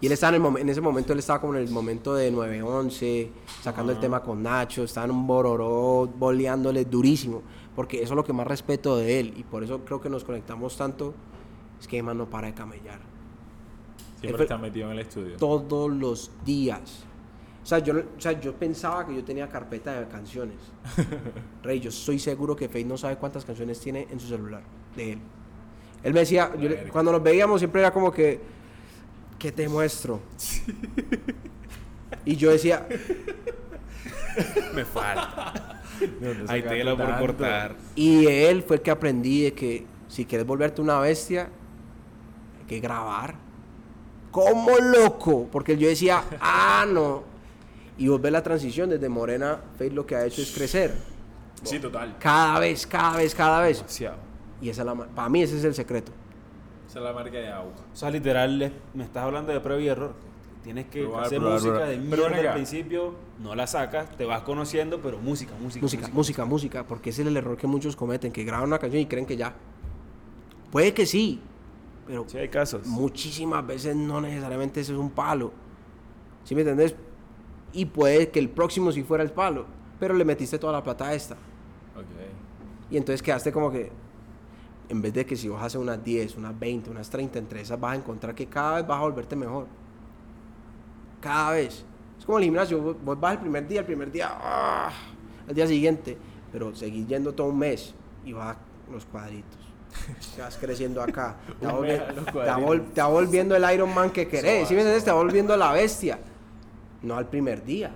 Y él estaba en, el en ese momento, él estaba como en el momento de 9-11, sacando el tema con Nacho, estaba en un bororó, boleándole durísimo, porque eso es lo que más respeto de él, y por eso creo que nos conectamos tanto, es que además no para de camellar. Siempre está metido en el estudio. Todos los días. O sea, yo, no- o sea, yo pensaba que yo tenía carpeta de canciones. Rey, yo estoy seguro que Faith no sabe cuántas canciones tiene en su celular de él. Él me decía, yo cuando nos veíamos siempre era como que, ¿qué te muestro? Y yo decía, Me falta. ¿De dónde Hay sacaste tela por cortar. Y él fue el que aprendí de que si quieres volverte una bestia, hay que grabar. Como loco, porque yo decía, ah, no. Y vos ves la transición desde Morena, Faith lo que ha hecho es crecer. Sí, total. Cada vez, cada vez, cada vez. Demasiado. Y esa es la, para mí ese es el secreto. Esa es la marca de agua. O sea, literal, me estás hablando de prueba y error. Tienes que Probar, hacer probar, música probar. de Pero mierda al principio, no la sacas, te vas conociendo, pero música, música. Música, música, música, porque ese es el error que muchos cometen, que graban una canción y creen que ya. Puede que sí, pero Sí, hay casos. muchísimas veces no necesariamente eso es un palo. ¿Sí me entendés? Y puede que el próximo sí fuera el palo, pero le metiste toda la plata a esta. Ok. Y entonces quedaste como que, en vez de que si vos haces unas 10, unas 20, unas 30, entre esas vas a encontrar que cada vez vas a volverte mejor. Cada vez. Es como el gimnasio, vos, vos vas el primer día, el primer día, ¡ah! el día siguiente, pero seguís yendo todo un mes y vas los cuadritos. Te vas creciendo acá. Te va, Un mes volvi- a los te va cuadritos. vol- te va volviendo el Iron Man que querés. ¿Sí me entendés? Te va suave. volviendo la bestia. No al primer día.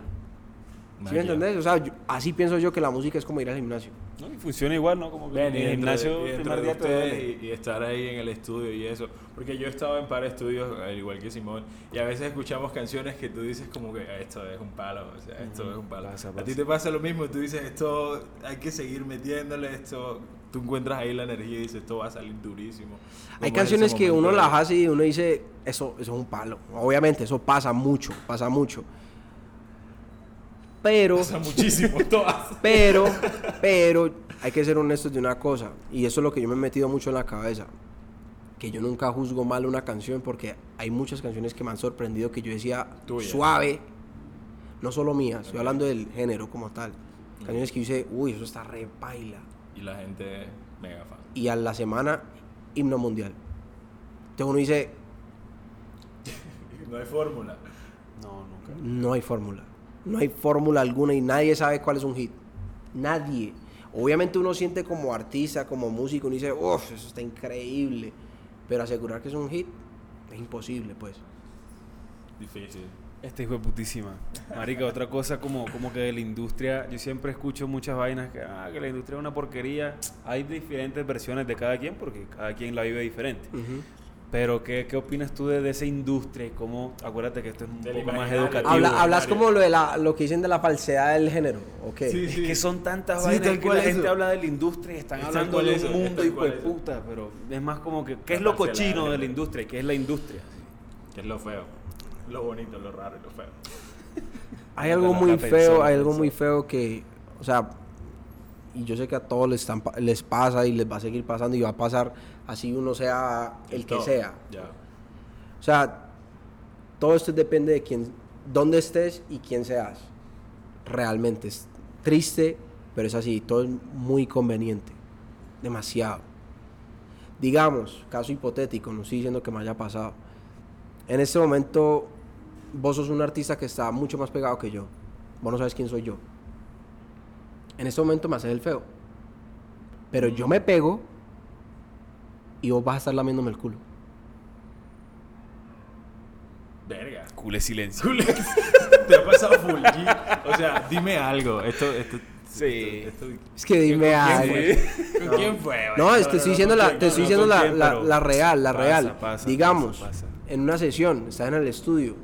¿Sí me entendés? O sea, yo- así pienso yo que la música es como ir al gimnasio. ¿no? Y funciona igual, ¿no? Como que Ven, en el de- gimnasio, y el dentro primer de día te y, y estar ahí en el estudio y eso. Porque yo he estado en par de estudios, al igual que Simón, y a veces escuchamos canciones que tú dices como que "Ah, esto es un palo, o sea, esto Ujú, es un palo. pasa, A ti pasa. te pasa lo mismo, tú dices esto hay que seguir metiéndole, esto, tú encuentras ahí la energía y dices esto va a salir durísimo. Hay canciones que uno las hace y uno dice, eso, eso es un palo. Obviamente, eso pasa mucho, pasa mucho. Pero, Pasa muchísimo, todas. pero, pero, hay que ser honestos de una cosa. Y eso es lo que yo me he metido mucho en la cabeza. Que yo nunca juzgo mal una canción porque hay muchas canciones que me han sorprendido que yo decía Tuyas. suave. No solo mías, estoy hablando del género como tal. Canciones que yo dice, uy, eso está re baila. Y la gente mega fan. Y a la semana, himno mundial. Entonces uno dice, No hay fórmula. No, nunca. No hay fórmula. No hay fórmula alguna y nadie sabe cuál es un hit. Nadie. Obviamente uno siente como artista, como músico, uno dice, uff, eso está increíble. Pero asegurar que es un hit es imposible, pues. Difícil. Esta hijo de putísima. Marica, otra cosa como, como que de la industria, yo siempre escucho muchas vainas que, ah, que la industria es una porquería. Hay diferentes versiones de cada quien porque cada quien la vive diferente. Pero, ¿qué, qué opinas tú de, de esa industria? ¿Cómo, acuérdate que esto es un Del poco más educativo. Habla- hablas como lo de la, lo que dicen de la falsedad del género, ¿ok? Sí, Es que son tantas Sí, vainas que la gente eso. habla de la industria y están Es hablando cual de eso, un es mundo hijo de puta, pero es más como que, ¿qué La es lo cochino del de la industria? ¿Qué es la industria? Que es lo feo. Lo bonito, lo raro y lo feo. Hay algo muy feo, hay algo muy feo que, o sea, y yo sé que a todos les, están pa- les pasa y les va a seguir pasando y va a pasar así uno sea el que sea. Ya. O sea, todo esto depende de quién, dónde estés y quién seas. Realmente es triste, pero es así. Todo es muy conveniente. Demasiado. Digamos, caso hipotético, no estoy diciendo que me haya pasado. En este momento, vos sos un artista que está mucho más pegado que yo. Vos no sabes quién soy yo. En este momento me haces el feo. Pero yo me pego y vos vas a estar lamiéndome el culo. Verga. Cule silencio. Te ha pasado full G. O sea, dime algo. Esto, esto. Sí. esto- esto- Es que dime ¿Con algo. quién fue? ¿Con No. quién fue? No, es te estoy diciendo la, te estoy no, diciendo ¿con la, quién? la- la real, la pasa, real. pasa, Digamos, pasa, pasa. en una sesión, estás en el estudio,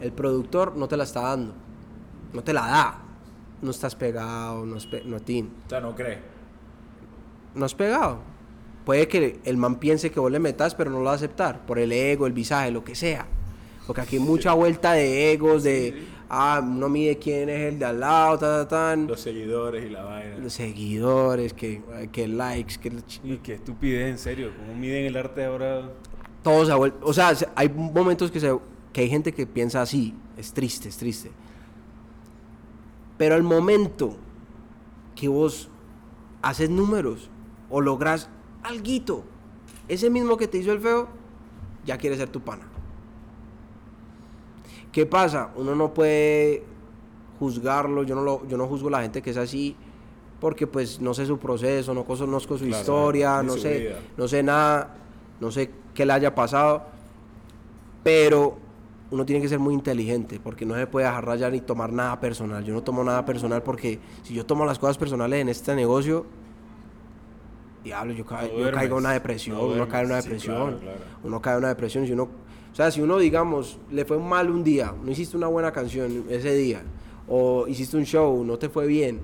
el productor no te la está dando, no te la da, no estás pegado, no es pe- no tin, O sea, no cree. no has pegado. Puede que el man piense que vos le metas, pero no lo va a aceptar, por el ego, el visaje, lo que sea. Porque aquí hay mucha vuelta de egos, de, ah, no mide quién es el de al lado, ta, ta, tan. Los seguidores y la vaina. Los seguidores, que, que likes, que Y qué estupidez, en serio. ¿Cómo miden el arte ahora? todo se ha vuelto, o sea, se- hay momentos que, se, que hay gente que piensa así, es triste, es triste. Pero al momento que vos haces números o logras alguito, ese mismo que te hizo el feo, ya quiere ser tu pana. ¿Qué pasa? Uno no puede juzgarlo, yo no, lo, yo no juzgo a la gente que es así, porque pues no sé su proceso, no conozco su Claro, historia, no su sé, vida. no sé nada, no sé qué le haya pasado, pero uno tiene que ser muy inteligente, porque no se puede dejar rayar ni tomar nada personal. Yo no tomo nada personal porque si yo tomo las cosas personales en este negocio, diablo, yo, ca- No yo duermes, caigo en una depresión, no uno cae en una sí, depresión, claro, claro. uno cae en una depresión, si uno, o sea, si uno, digamos, le fue mal un día, no hiciste una buena canción ese día, o hiciste un show, no te fue bien,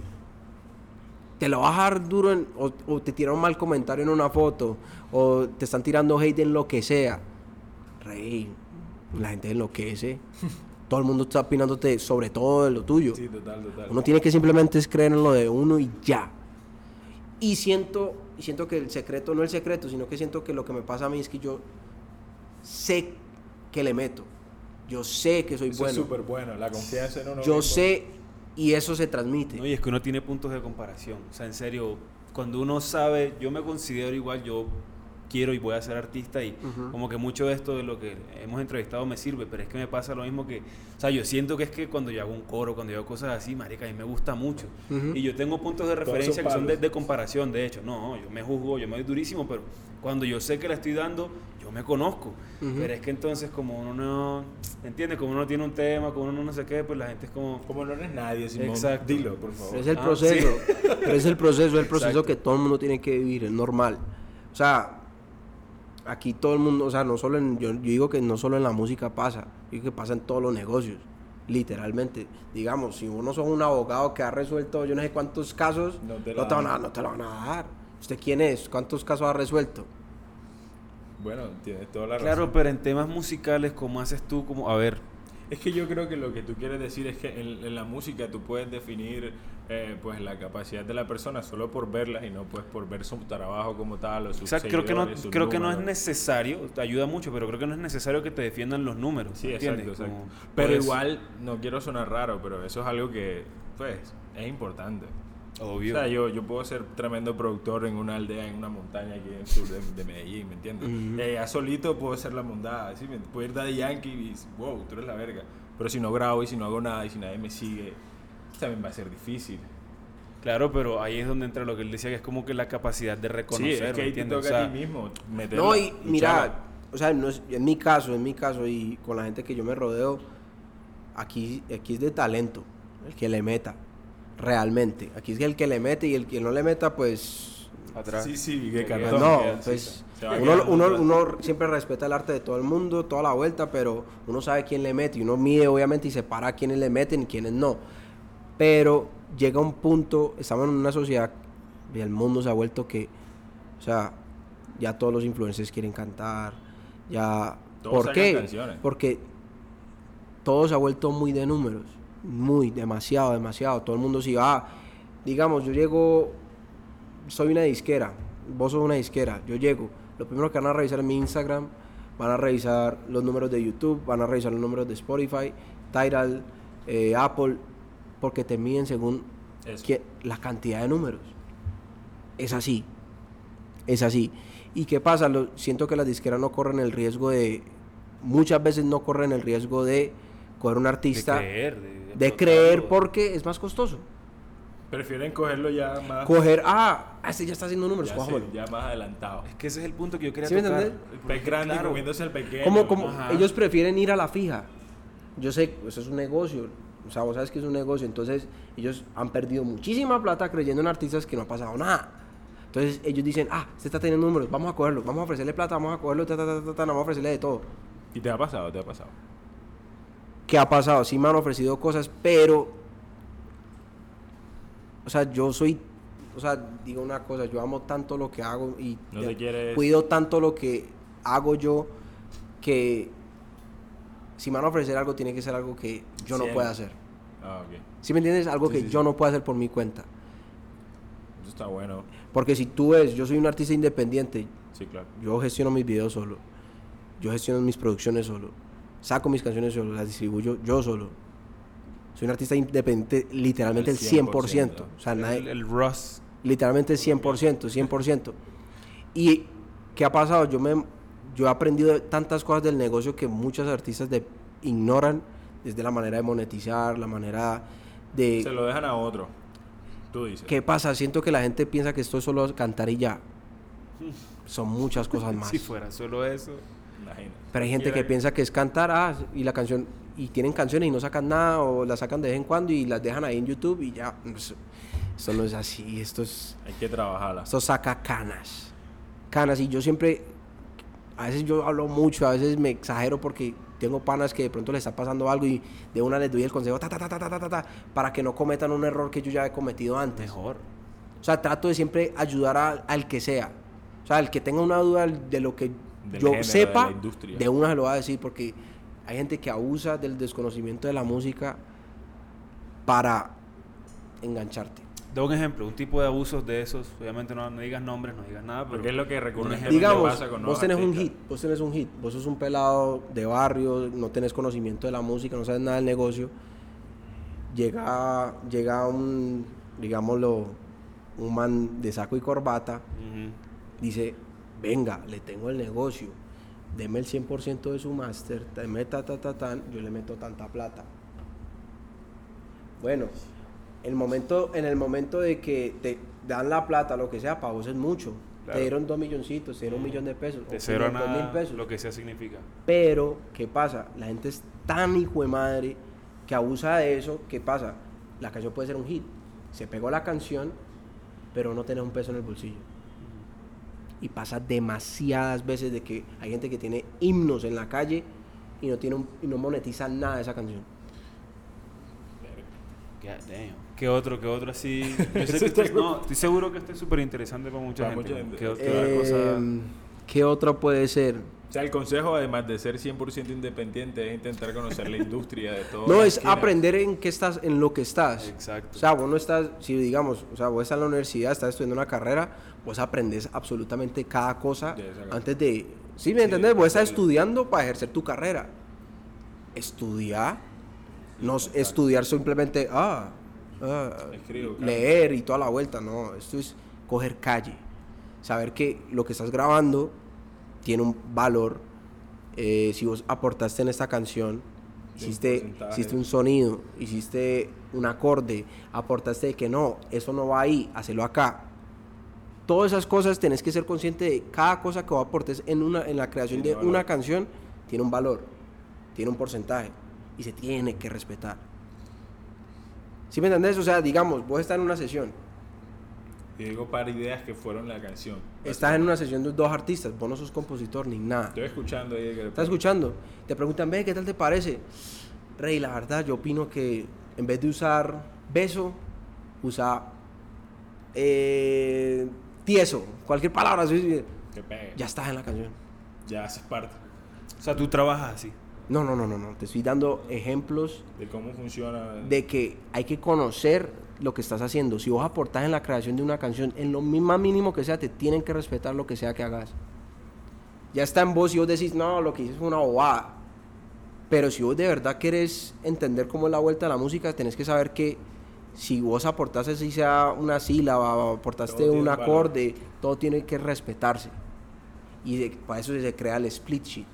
te lo vas a dar duro en- o, o te tiran un mal comentario en una foto o te están tirando hate en lo que sea. Rey, la gente enloquece. todo el mundo está opinándote sobre todo de lo tuyo. Sí, total, total. Uno tiene que simplemente es creer en lo de uno y ya. Y siento, y siento que el secreto, no el secreto, sino que siento que lo que me pasa a mí es que yo sé que le meto. Yo sé que soy Eso bueno. es súper bueno, la confianza en uno Yo mismo. sé y eso se transmite. No, y es que uno tiene puntos de comparación. O sea, en serio, cuando uno sabe, yo me considero igual, yo quiero y voy a ser artista y como que mucho de esto de lo que hemos entrevistado me sirve, pero es que me pasa lo mismo que, o sea, yo siento que es que cuando yo hago un coro, cuando yo hago cosas así, marica, a mí me gusta mucho. Y yo tengo puntos de referencia que son de, comparación, de hecho. No, yo me juzgo, yo me doy durísimo, pero cuando yo sé que la estoy dando, yo me conozco. Ujú. Pero es que entonces como uno no, ¿entiendes? Como uno no tiene un tema, como uno no sé qué, pues la gente es como... Como no eres nadie, Simón, Exacto. dilo, por favor. Pero es el Ah, proceso. Pero es el proceso, es el proceso Exacto. que todo el mundo tiene que vivir, es normal. O sea, aquí todo el mundo, o sea, no solo en, yo, yo digo que no solo en la música pasa, digo que pasa en todos los negocios, literalmente. Digamos, si uno sos un abogado que ha resuelto yo no sé cuántos casos, No no te la van a, no te lo van a dar. ¿Usted quién es? ¿Cuántos casos ha resuelto? Bueno, tienes toda la Claro, razón. pero en temas musicales, ¿cómo haces tú? Como, a ver, Es que yo creo que lo que tú quieres decir es que en, en la música tú puedes definir eh, pues la capacidad de la persona solo por verlas y no pues por ver su trabajo como tal o sus o sea, creo que no, creo que no es números. necesario, te ayuda mucho, pero creo que no es necesario que te defiendan los números. Sí, ¿entiendes? exacto, exacto. Como Pero puedes- igual, no quiero sonar raro, pero eso es algo que, pues, es importante. Obvio. O sea, yo, yo puedo ser tremendo productor en una aldea, en una montaña aquí en el sur de, de Medellín, ¿me entiendes? Ujú. Y allá solito puedo ser la mondada, ¿sí? Puedo ir de Yankee y, wow, tú eres la verga. Pero si no grabo y si no hago nada y si nadie me sigue, también va a ser difícil. Claro, pero ahí es donde entra lo que él decía, que es como que la capacidad de Sí, reconocer, es que ahí te ¿entiendes? toca O sea, a ti mismo meterla, No, y lucharla. mira, o sea, no es- en mi caso, en mi caso y con la gente que yo me rodeo, aquí, aquí es de talento, el que le meta, realmente. Aquí es el que le mete y el que no le meta, pues... atrás. Sí, sí, que cartón. no, pues va uno, siempre respeta el arte de todo el mundo, toda la vuelta, pero uno sabe quién le mete y uno mide obviamente y separa a quiénes le meten y quiénes no. Pero llega un punto, estamos en una sociedad y el mundo se ha vuelto que, o sea, ya todos los influencers quieren cantar, ya... Todos ¿Por qué? canciones. Porque todo se ha vuelto muy de números, muy, demasiado, demasiado. Todo el mundo si ah, digamos, yo llego, soy una disquera, vos sos una disquera, yo llego, lo primero que van a revisar es mi Instagram, van a revisar los números de YouTube, van a revisar los números de Spotify, Tidal, eh, Apple, porque te miden según que- la cantidad de números. Es así, es así. ¿Y qué pasa? Lo- siento que las disqueras no corren el riesgo de, muchas veces no corren el riesgo de coger un de artista, de, creer, de, creer explotarlo. porque es más costoso. Prefieren cogerlo ya más, Coger, ah, este ya está haciendo números, ya, sí, ya más adelantado. Es que ese es el punto que yo quería ¿Sí me tocar. El pez grande Claro. comiéndose el pequeño. Como, como ellos prefieren ir a la fija. Yo sé, eso es un negocio. O sea, vos sabes que es un negocio. Entonces, ellos han perdido muchísima plata creyendo en artistas que no ha pasado nada. Entonces, ellos dicen, ah, este está teniendo números, vamos a cogerlo, vamos a ofrecerle plata, vamos a cogerlo, ta, ta, ta, ta, ta, vamos a ofrecerle de todo. ¿Y te ha pasado? ¿Te ha pasado? ¿Qué ha pasado? Sí me han ofrecido cosas, pero. O sea, yo soy. O sea, digo una cosa, yo amo tanto lo que hago y No te quieres- cuido tanto lo que hago yo que si me van a ofrecer algo, tiene que ser algo que yo no pueda hacer. Ah, ok. ¿Sí me entiendes? Algo Sí, que sí, yo sí. no puedo hacer por mi cuenta. Eso está bueno. Porque si tú ves, yo soy un artista independiente, Sí, claro. yo gestiono mis videos solo, yo gestiono mis producciones solo, saco mis canciones solo, las distribuyo yo solo. Soy un artista independiente literalmente el Al 100%. 100%. O sea, nadie- El, el Ross. literalmente el 100%, 100%. ¿Y qué ha pasado? Yo, me, yo he aprendido tantas cosas del negocio que muchos artistas de, ignoran, desde la manera de monetizar, la manera de... Se lo dejan a otro. Tú dices. ¿Qué pasa? Siento que la gente piensa que esto es solo cantar y ya. Son muchas cosas más. Si fuera solo eso. Imagina. Pero hay gente que piensa que es cantar, ah, y la canción, y tienen canciones y no sacan nada, o las sacan de vez en cuando y las dejan ahí en YouTube y ya. Eso, esto no es así, esto es, Hay que trabajarla. esto saca canas. Canas, y yo siempre, a veces yo hablo mucho, a veces me exagero porque tengo panas que de pronto les está pasando algo y de una les doy el consejo ta, ta, ta, ta, ta, ta, para que no cometan un error que yo ya he cometido antes. Mejor. O sea, trato de siempre ayudar al que sea. O sea, el que tenga una duda de lo que yo sepa, de, de, una se lo va a decir porque hay gente que abusa del desconocimiento de la música para engancharte. Da un ejemplo, un tipo de abusos de esos, obviamente no, no digas nombres, no digas nada, pero Porque es lo que recurrentemente Digamos, pasa con vos tenés un hit, vos tenés un hit, vos sos un pelado de barrio, no tenés conocimiento de la música, no sabes nada del negocio. Llega, llega un, digámoslo, un man de saco y corbata, dice, venga, le tengo el negocio, deme el 100% de su máster, deme ta, ta, ta, tan, yo le meto tanta plata. Bueno, el momento, en el momento de que te dan la plata, lo que sea, para vos es mucho. Claro. Te dieron dos milloncitos, te dieron un millón de pesos, de cero a 500 mil nada, pesos. lo que sea significa. Pero, ¿qué pasa? La gente es tan hijo de madre que abusa de eso. ¿Qué pasa? La canción puede ser un hit. Se pegó la canción, pero no tenés un peso en el bolsillo. Y pasa demasiadas veces de que hay gente que tiene himnos en la calle y no, tiene un- y no monetiza nada de esa canción. God damn. ¿Qué otro, qué otro así? Yo sé que este- no, estoy seguro que este es súper interesante para mucha Para gente. mucha gente. ¿Qué, qué otra Eh, cosa? ¿Qué otro puede ser? O sea, el consejo, además de ser 100% independiente, es intentar conocer la industria de todo. No, es aprender en qué estás, en lo que estás. Exacto. O sea, vos no estás, si digamos, o sea, vos estás en la universidad, estás estudiando una carrera, vos aprendes absolutamente cada cosa De antes de... ¿Sí me Sí, entendés? Vos estás estudiando para ejercer tu carrera. Estudiar, no s- estudiar simplemente, ah, ah, Escribo, leer y toda la vuelta, no, esto es coger calle. Saber que lo que estás grabando tiene un valor. eh, si vos aportaste en esta canción, hiciste, hiciste un sonido, hiciste un acorde, aportaste de que no, eso no va ahí, hacelo acá. Todas esas cosas tenés que ser consciente de cada cosa que vos aportes en, una, en la creación Tiene de valor. una canción, tiene un valor, tiene un porcentaje y se tiene que respetar. ¿Sí me entendés? O sea, digamos, vos estás en una sesión, Y digo par ideas que fueron la canción. estás en una sesión de dos artistas, vos no sos compositor ni nada. Estoy escuchando ahí. ¿Estás escuchando? Te preguntan, ve, ¿qué tal te parece? Rey, la verdad, yo opino que en vez de usar beso, usa eh, tieso, cualquier palabra, así, Que pegue. ya estás en la canción. Ya haces parte O sea, tú trabajas así. No, no, no, no, no. Te estoy dando ejemplos de cómo funciona. de que hay que conocer lo que estás haciendo. Si vos aportás en la creación de una canción, en lo más mínimo que sea, te tienen que respetar lo que sea que hagas. Ya está en vos y vos decís, no, lo que hice fue una bobada. Pero si vos de verdad querés entender cómo es la vuelta de la música, tenés que saber que si vos aportaste así sea una sílaba, aportaste Todo un un valor. acorde, todo tiene que respetarse. Y de- para eso se crea el split sheet.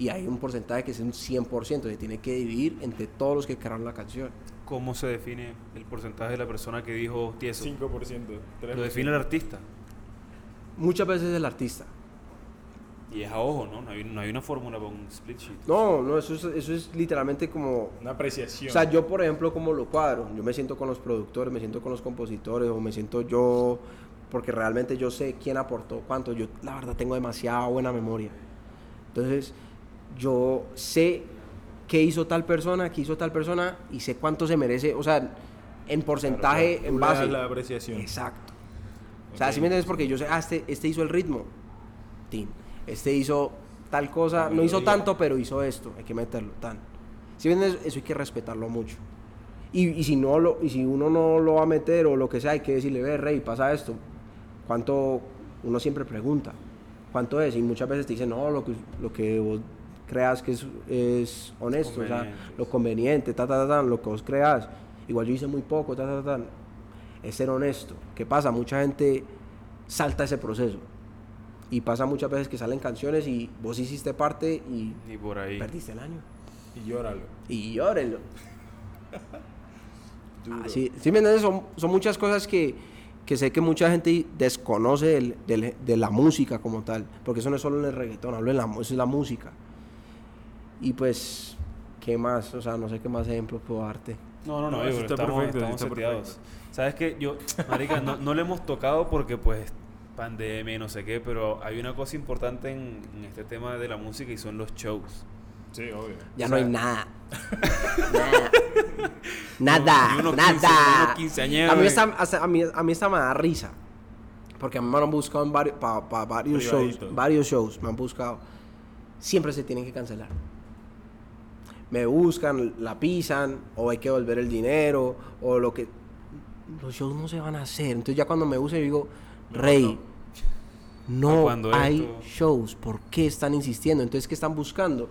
Y hay un porcentaje que es un 100%, se tiene que dividir entre todos los que crearon la canción. ¿Cómo se define el porcentaje de la persona que dijo tieso? 5%. 3%. Lo define el artista. Muchas veces el artista. Y es a ojo, ¿no? No hay, no hay una fórmula para un split sheet. No, no, eso es, eso es literalmente como... Una apreciación. O sea, yo por ejemplo como lo cuadro, yo me siento con los productores, me siento con los compositores o me siento yo, porque realmente yo sé quién aportó cuánto, yo la verdad tengo demasiada buena memoria. Entonces, yo sé qué hizo tal persona, qué hizo tal persona y sé cuánto se merece, o sea, en porcentaje, Claro, en base. la apreciación. Exacto. O sea, si me entiendes? Porque yo sé, ah, este, este hizo el ritmo. Tin. Este hizo tal cosa, no hizo tanto, pero hizo esto. Hay que meterlo, tan. Si me entiendes? Eso hay que respetarlo mucho. Y, y si no lo, y si uno no lo va a meter o lo que sea, hay que decirle, ve, rey, pasa esto. ¿Cuánto? Uno siempre pregunta. ¿Cuánto es? Y muchas veces te dicen, no, lo que, lo que vos creas que es, es honesto, o sea, lo conveniente, ta, ta, ta, ta, lo que vos creas. Igual yo hice muy poco, ta, ta, ta, ta. Es ser honesto. ¿Qué pasa? Mucha gente salta ese proceso. Y pasa muchas veces que salen canciones y vos hiciste parte y Y por ahí. perdiste el año. Y llóralo. Y llórenlo. Así, ¿sí me entiendes? Son, son muchas cosas que, que sé que mucha gente desconoce del- del- de la música como tal. Porque eso no es solo en el reggaetón, hablo en la, eso es la música. Y pues, ¿qué más? O sea, no sé qué más ejemplos puedo darte. No, no, no, No, eso que está estamos, perfecto, estamos está perfecto. ¿Sabes qué? Yo, marica, no, no le hemos tocado porque pues pandemia y no sé qué, pero hay una cosa importante en, en este tema de la música y son los shows. Sí, obvio. Ya O no hay sea- nada. nada. Nada, unos nada. 15, unos quinceañeros, a, mí esta, a, mí, a mí esta me da risa. Porque a mí me han buscado en varios, pa- pa- varios shows. Privadito. Varios shows me han buscado. Siempre se tienen que cancelar. Me buscan, la pisan, o hay que devolver el dinero, o lo que. Los shows no se van a hacer. Entonces ya cuando me buscan, yo digo, Rey, no hay esto- shows. ¿Por qué están insistiendo? Entonces, ¿qué están buscando?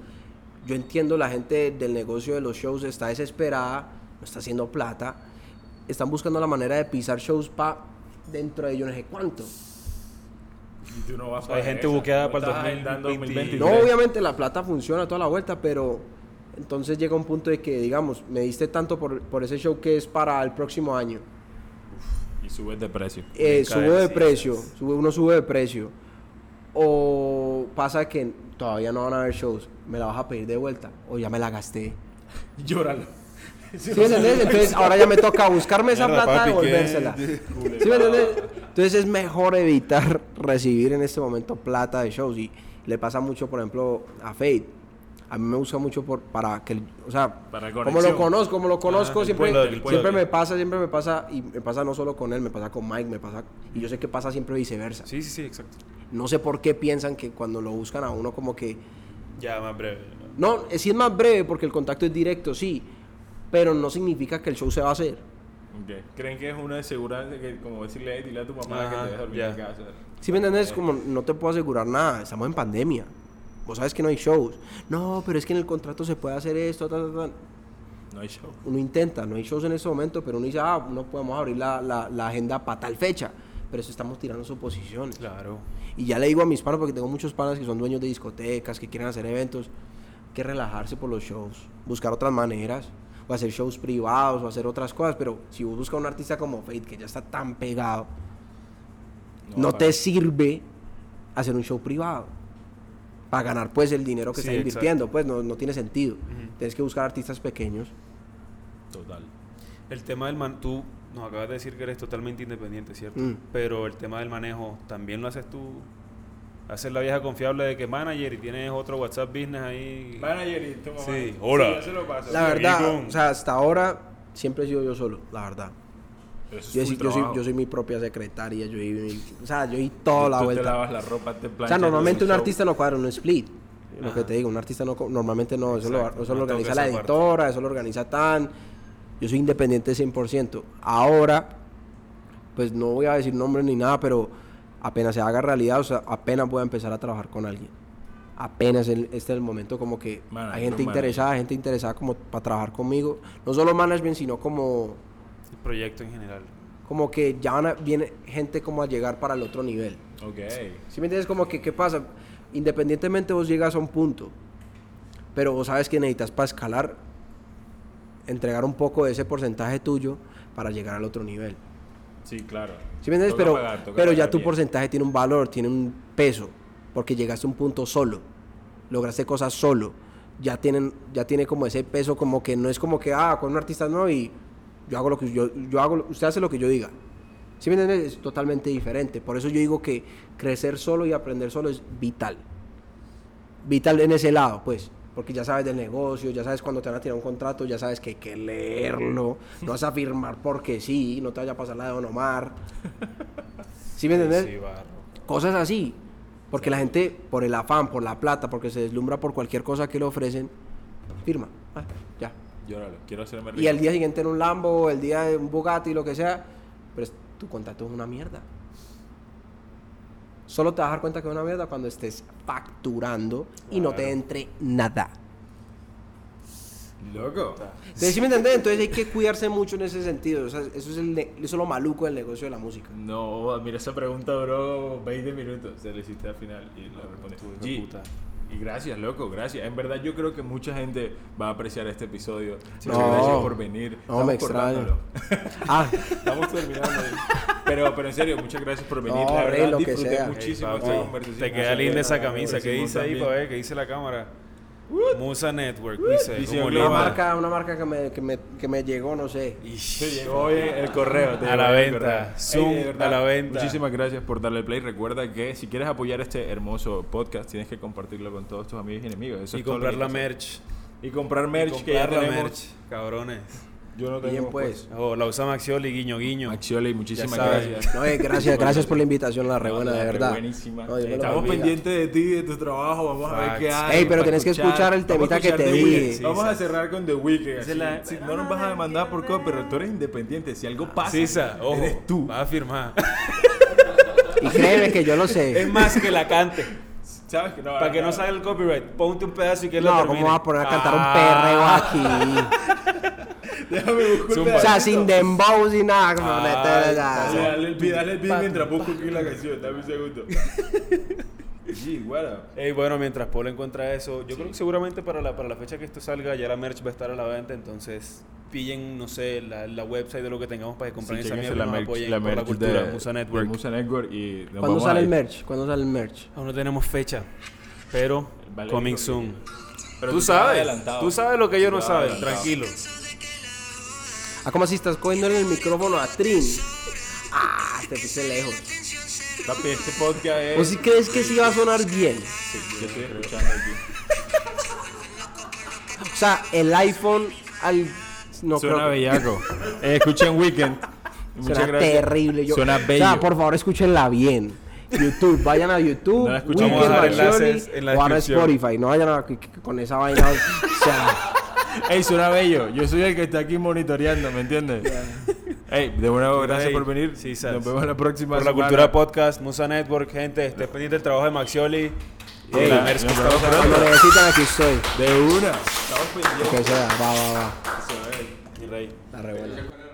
Yo entiendo la gente del negocio de los shows está desesperada, no está haciendo plata. Están buscando la manera de pisar shows para dentro de yo no sé cuánto. Y tú no vas sea, hay gente buqueada para el estás agendando 2020. 2023. No, obviamente la plata funciona toda la vuelta, pero entonces llega un punto de que, digamos, me diste tanto por, por ese show que es para el próximo año. Y subes de precio. Eh, subo de precio, sube, uno sube de precio. O pasa que todavía no van a haber shows, me la vas a pedir de vuelta, o ya me la gasté. Llóralo. ¿Sí me entendés? Entonces ahora ya me toca buscarme esa Mierda, plata y devolvérsela. ¿Sí me entendés? Entonces es mejor evitar recibir en este momento plata de shows. Y le pasa mucho, por ejemplo, a Fade. A mí me gusta mucho por, para que, o sea, Para como lo conozco, como lo conozco, el siempre, pueblo, siempre pueblo. me pasa, siempre me pasa, y me pasa no solo con él, me pasa con Mike, me pasa, y yo sé que pasa siempre viceversa. Sí, sí, sí, exacto. No sé por qué piensan que cuando lo buscan a uno como que, Ya, más breve. no, eh, sí es más breve porque el contacto es directo, sí, pero no significa que el show se va a hacer. Ok. ¿Creen que es una aseguranza que, como decirle, "Ey, dile a tu mamá que te dejes dormir ya. en casa? Si me entiendes, como no te puedo asegurar nada, estamos en pandemia. Vos sabes que no hay shows. No, pero es que en el contrato se puede hacer esto, ta, ta, ta. No hay show. Uno intenta, no hay shows en ese momento, pero uno dice, ah, no podemos abrir la, la, la agenda para tal fecha. Pero eso estamos tirando suposiciones. Claro. Y ya le digo a mis panas, porque tengo muchos panas que son dueños de discotecas, que quieren hacer eventos, que relajarse por los shows, buscar otras maneras, o hacer shows privados, o hacer otras cosas. Pero si vos buscas un artista como Fate, que ya está tan pegado, no, va te sirve hacer un show privado para ganar pues el dinero que Sí, estás invirtiendo pues no, no tiene sentido tienes que buscar artistas pequeños Total. El tema del man, tú nos acabas de decir que eres totalmente independiente, ¿cierto? Mm. Pero el tema del manejo también lo haces tú. Haces la vieja confiable de que manager y tienes otro WhatsApp business ahí. Manager y tu mamá. Sí, hola. ya se lo pasa. la Sí, verdad o sea hasta ahora siempre he sido yo solo la verdad es yo, sí- yo soy, yo soy mi propia secretaria yo soy o sea yo toda la vuelta te lavas la ropa, te o sea normalmente un show. artista no cuadra un split lo que te digo un artista no normalmente no eso, lo, Exacto, eso lo no organiza la parte. editora eso lo organiza tan yo soy independiente 100% ahora pues no voy a decir nombres ni nada, pero apenas se haga realidad, o sea, apenas voy a empezar a trabajar con alguien. Apenas el- este es el momento como que Manager, hay gente un interesada, gente interesada como para trabajar conmigo. No solo management, sino como, proyecto en general. como que ya van a- viene gente como a llegar para el otro nivel. Ok. ¿Sí me entiendes? Como que, ¿qué pasa? Independientemente vos llegas a un punto, pero vos sabes que necesitas para escalar, entregar un poco de ese porcentaje tuyo para llegar al otro nivel. Sí, claro. ¿Sí me entiendes? Toca Pero, pagar, pero ya tu bien. porcentaje tiene un valor, tiene un peso, porque llegaste a un punto solo, lograste cosas solo, ya tienen, ya tiene como ese peso, como que no es como que, ah, con un artista no y yo hago lo que yo, yo hago, usted hace lo que yo diga. ¿Sí me entiendes? Es totalmente diferente. Por eso yo digo que crecer solo y aprender solo es vital. Vital en ese lado, pues. Porque ya sabes del negocio, ya sabes cuando te van a tirar un contrato, ya sabes que hay que leerlo. No vas a firmar porque sí, no te vaya a pasar la de Don Omar. ¿Sí me entiendes? Sí. Cosas así. Porque la gente, por el afán, por la plata, porque se deslumbra por cualquier cosa que le ofrecen, firma. Ah, ya. Llóralo. Quiero hacerme Y el día siguiente en un Lambo, el día de un Bugatti, lo que sea, pero es- tu contrato es una mierda. Solo te vas a dar cuenta que es una mierda cuando estés facturando y no te entre nada. Loco. Entonces, ¿sí me entendés? Entonces hay que cuidarse mucho en ese sentido. O sea, eso, es el eso es lo maluco del negocio de la música. No, mira, esa pregunta duró 20 minutos. Se la hiciste al final y la respondí. Y gracias, loco, gracias. En verdad, yo creo que mucha gente va a apreciar este episodio. Sí. Muchas No. gracias por venir. No, me Estamos extraño. cortándolo. Ah, Estamos terminando. Pero, pero en serio, muchas gracias por venir. No, la hombre, verdad, lo que disfruté sea. muchísimo Ey, esta conversación. Te queda linda esa camisa. ¿Qué dice ahí, ver? ¿Qué dice la cámara? Musa Network, dice. Como una marca, una marca que me, que me, que me llegó, no sé. Te llegó hoy el correo. te A la venta. Zoom verdad, a la venta. Muchísimas gracias por darle play. Recuerda que si quieres apoyar este hermoso podcast, tienes que compartirlo con todos tus amigos y enemigos. Eso Y es todo lo comprar la merch. Y comprar merch que ya comprar la tenemos. merch, cabrones. Yo no tengo. Bien, pues. Oh, la usa Maxioli, guiño, guiño. Maxioli, muchísimas gracias. No, eh, gracias, gracias por la invitación, la re No, de verdad. buenísima. No, Estamos pendientes de ti, de tu trabajo. Vamos a ver qué hay. Ey, pero tenés que escuchar el temita que te dije. Sí, Vamos sí. a cerrar con The Weeknd. Sí, no nos vas a demandar por copy, pero tú eres independiente. Si algo pasa, ojo, eres tú. vas a firmar. Y créeme que yo lo sé. es más que la cante. ¿Sabes no? Para que no salga el copyright, ponte un pedazo y que él lo No, termine. ¿cómo vas a poner a cantar un perreo aquí? Déjame buscar. O sea, sin dembow, sin nada. como Ay, meter- Dale, el beat, dale el beat mientras busco aquí la canción. Dame un segundo. Sí, bueno. Ey, bueno, mientras Paul encuentra eso, yo creo que seguramente para la, para la fecha que esto salga ya la merch va a estar a la venta, entonces pillen, no sé, la, la website de lo que tengamos para que compren esa mierda y nos apoyen por la cultura, de, Musa de Network. Musa Network y nos ¿Cuándo sale el merch? ¿Cuándo sale el merch? Aún no tenemos fecha, pero Vale, coming soon. Pero tú tú sabes, tú sabes lo que ellos no saben, tranquilo. Ah, como si estás cogiendo el micrófono a Trin. Ah, te puse lejos. Papi, este podcast es. ¿O si crees que sí va a sonar bien? Sí, yo estoy escuchando aquí. O sea, el iPhone al... No Suena creo bellaco. Eh, escuchen Weekend. Muchas Suena gracias. terrible. Yo, Suena O bello. sea, por favor, escúchenla bien. YouTube, vayan a YouTube, No la escuchamos. Weekend a en la o a. Spotify. No vayan a, con esa vaina. o sea, Ey, suena bello. Yo soy el que está aquí monitoreando, ¿me entiendes? Ey, de nuevo, gracias Ey, por venir. sí, sabes. Nos vemos la próxima Por la semana. cultura podcast, Musa Network, gente, esté pendiente del trabajo de Maxioli. Y de la cuando necesitan, aquí estoy. De una. Estamos pendientes. Que sea, va, va, va. Mi rey. La re buena.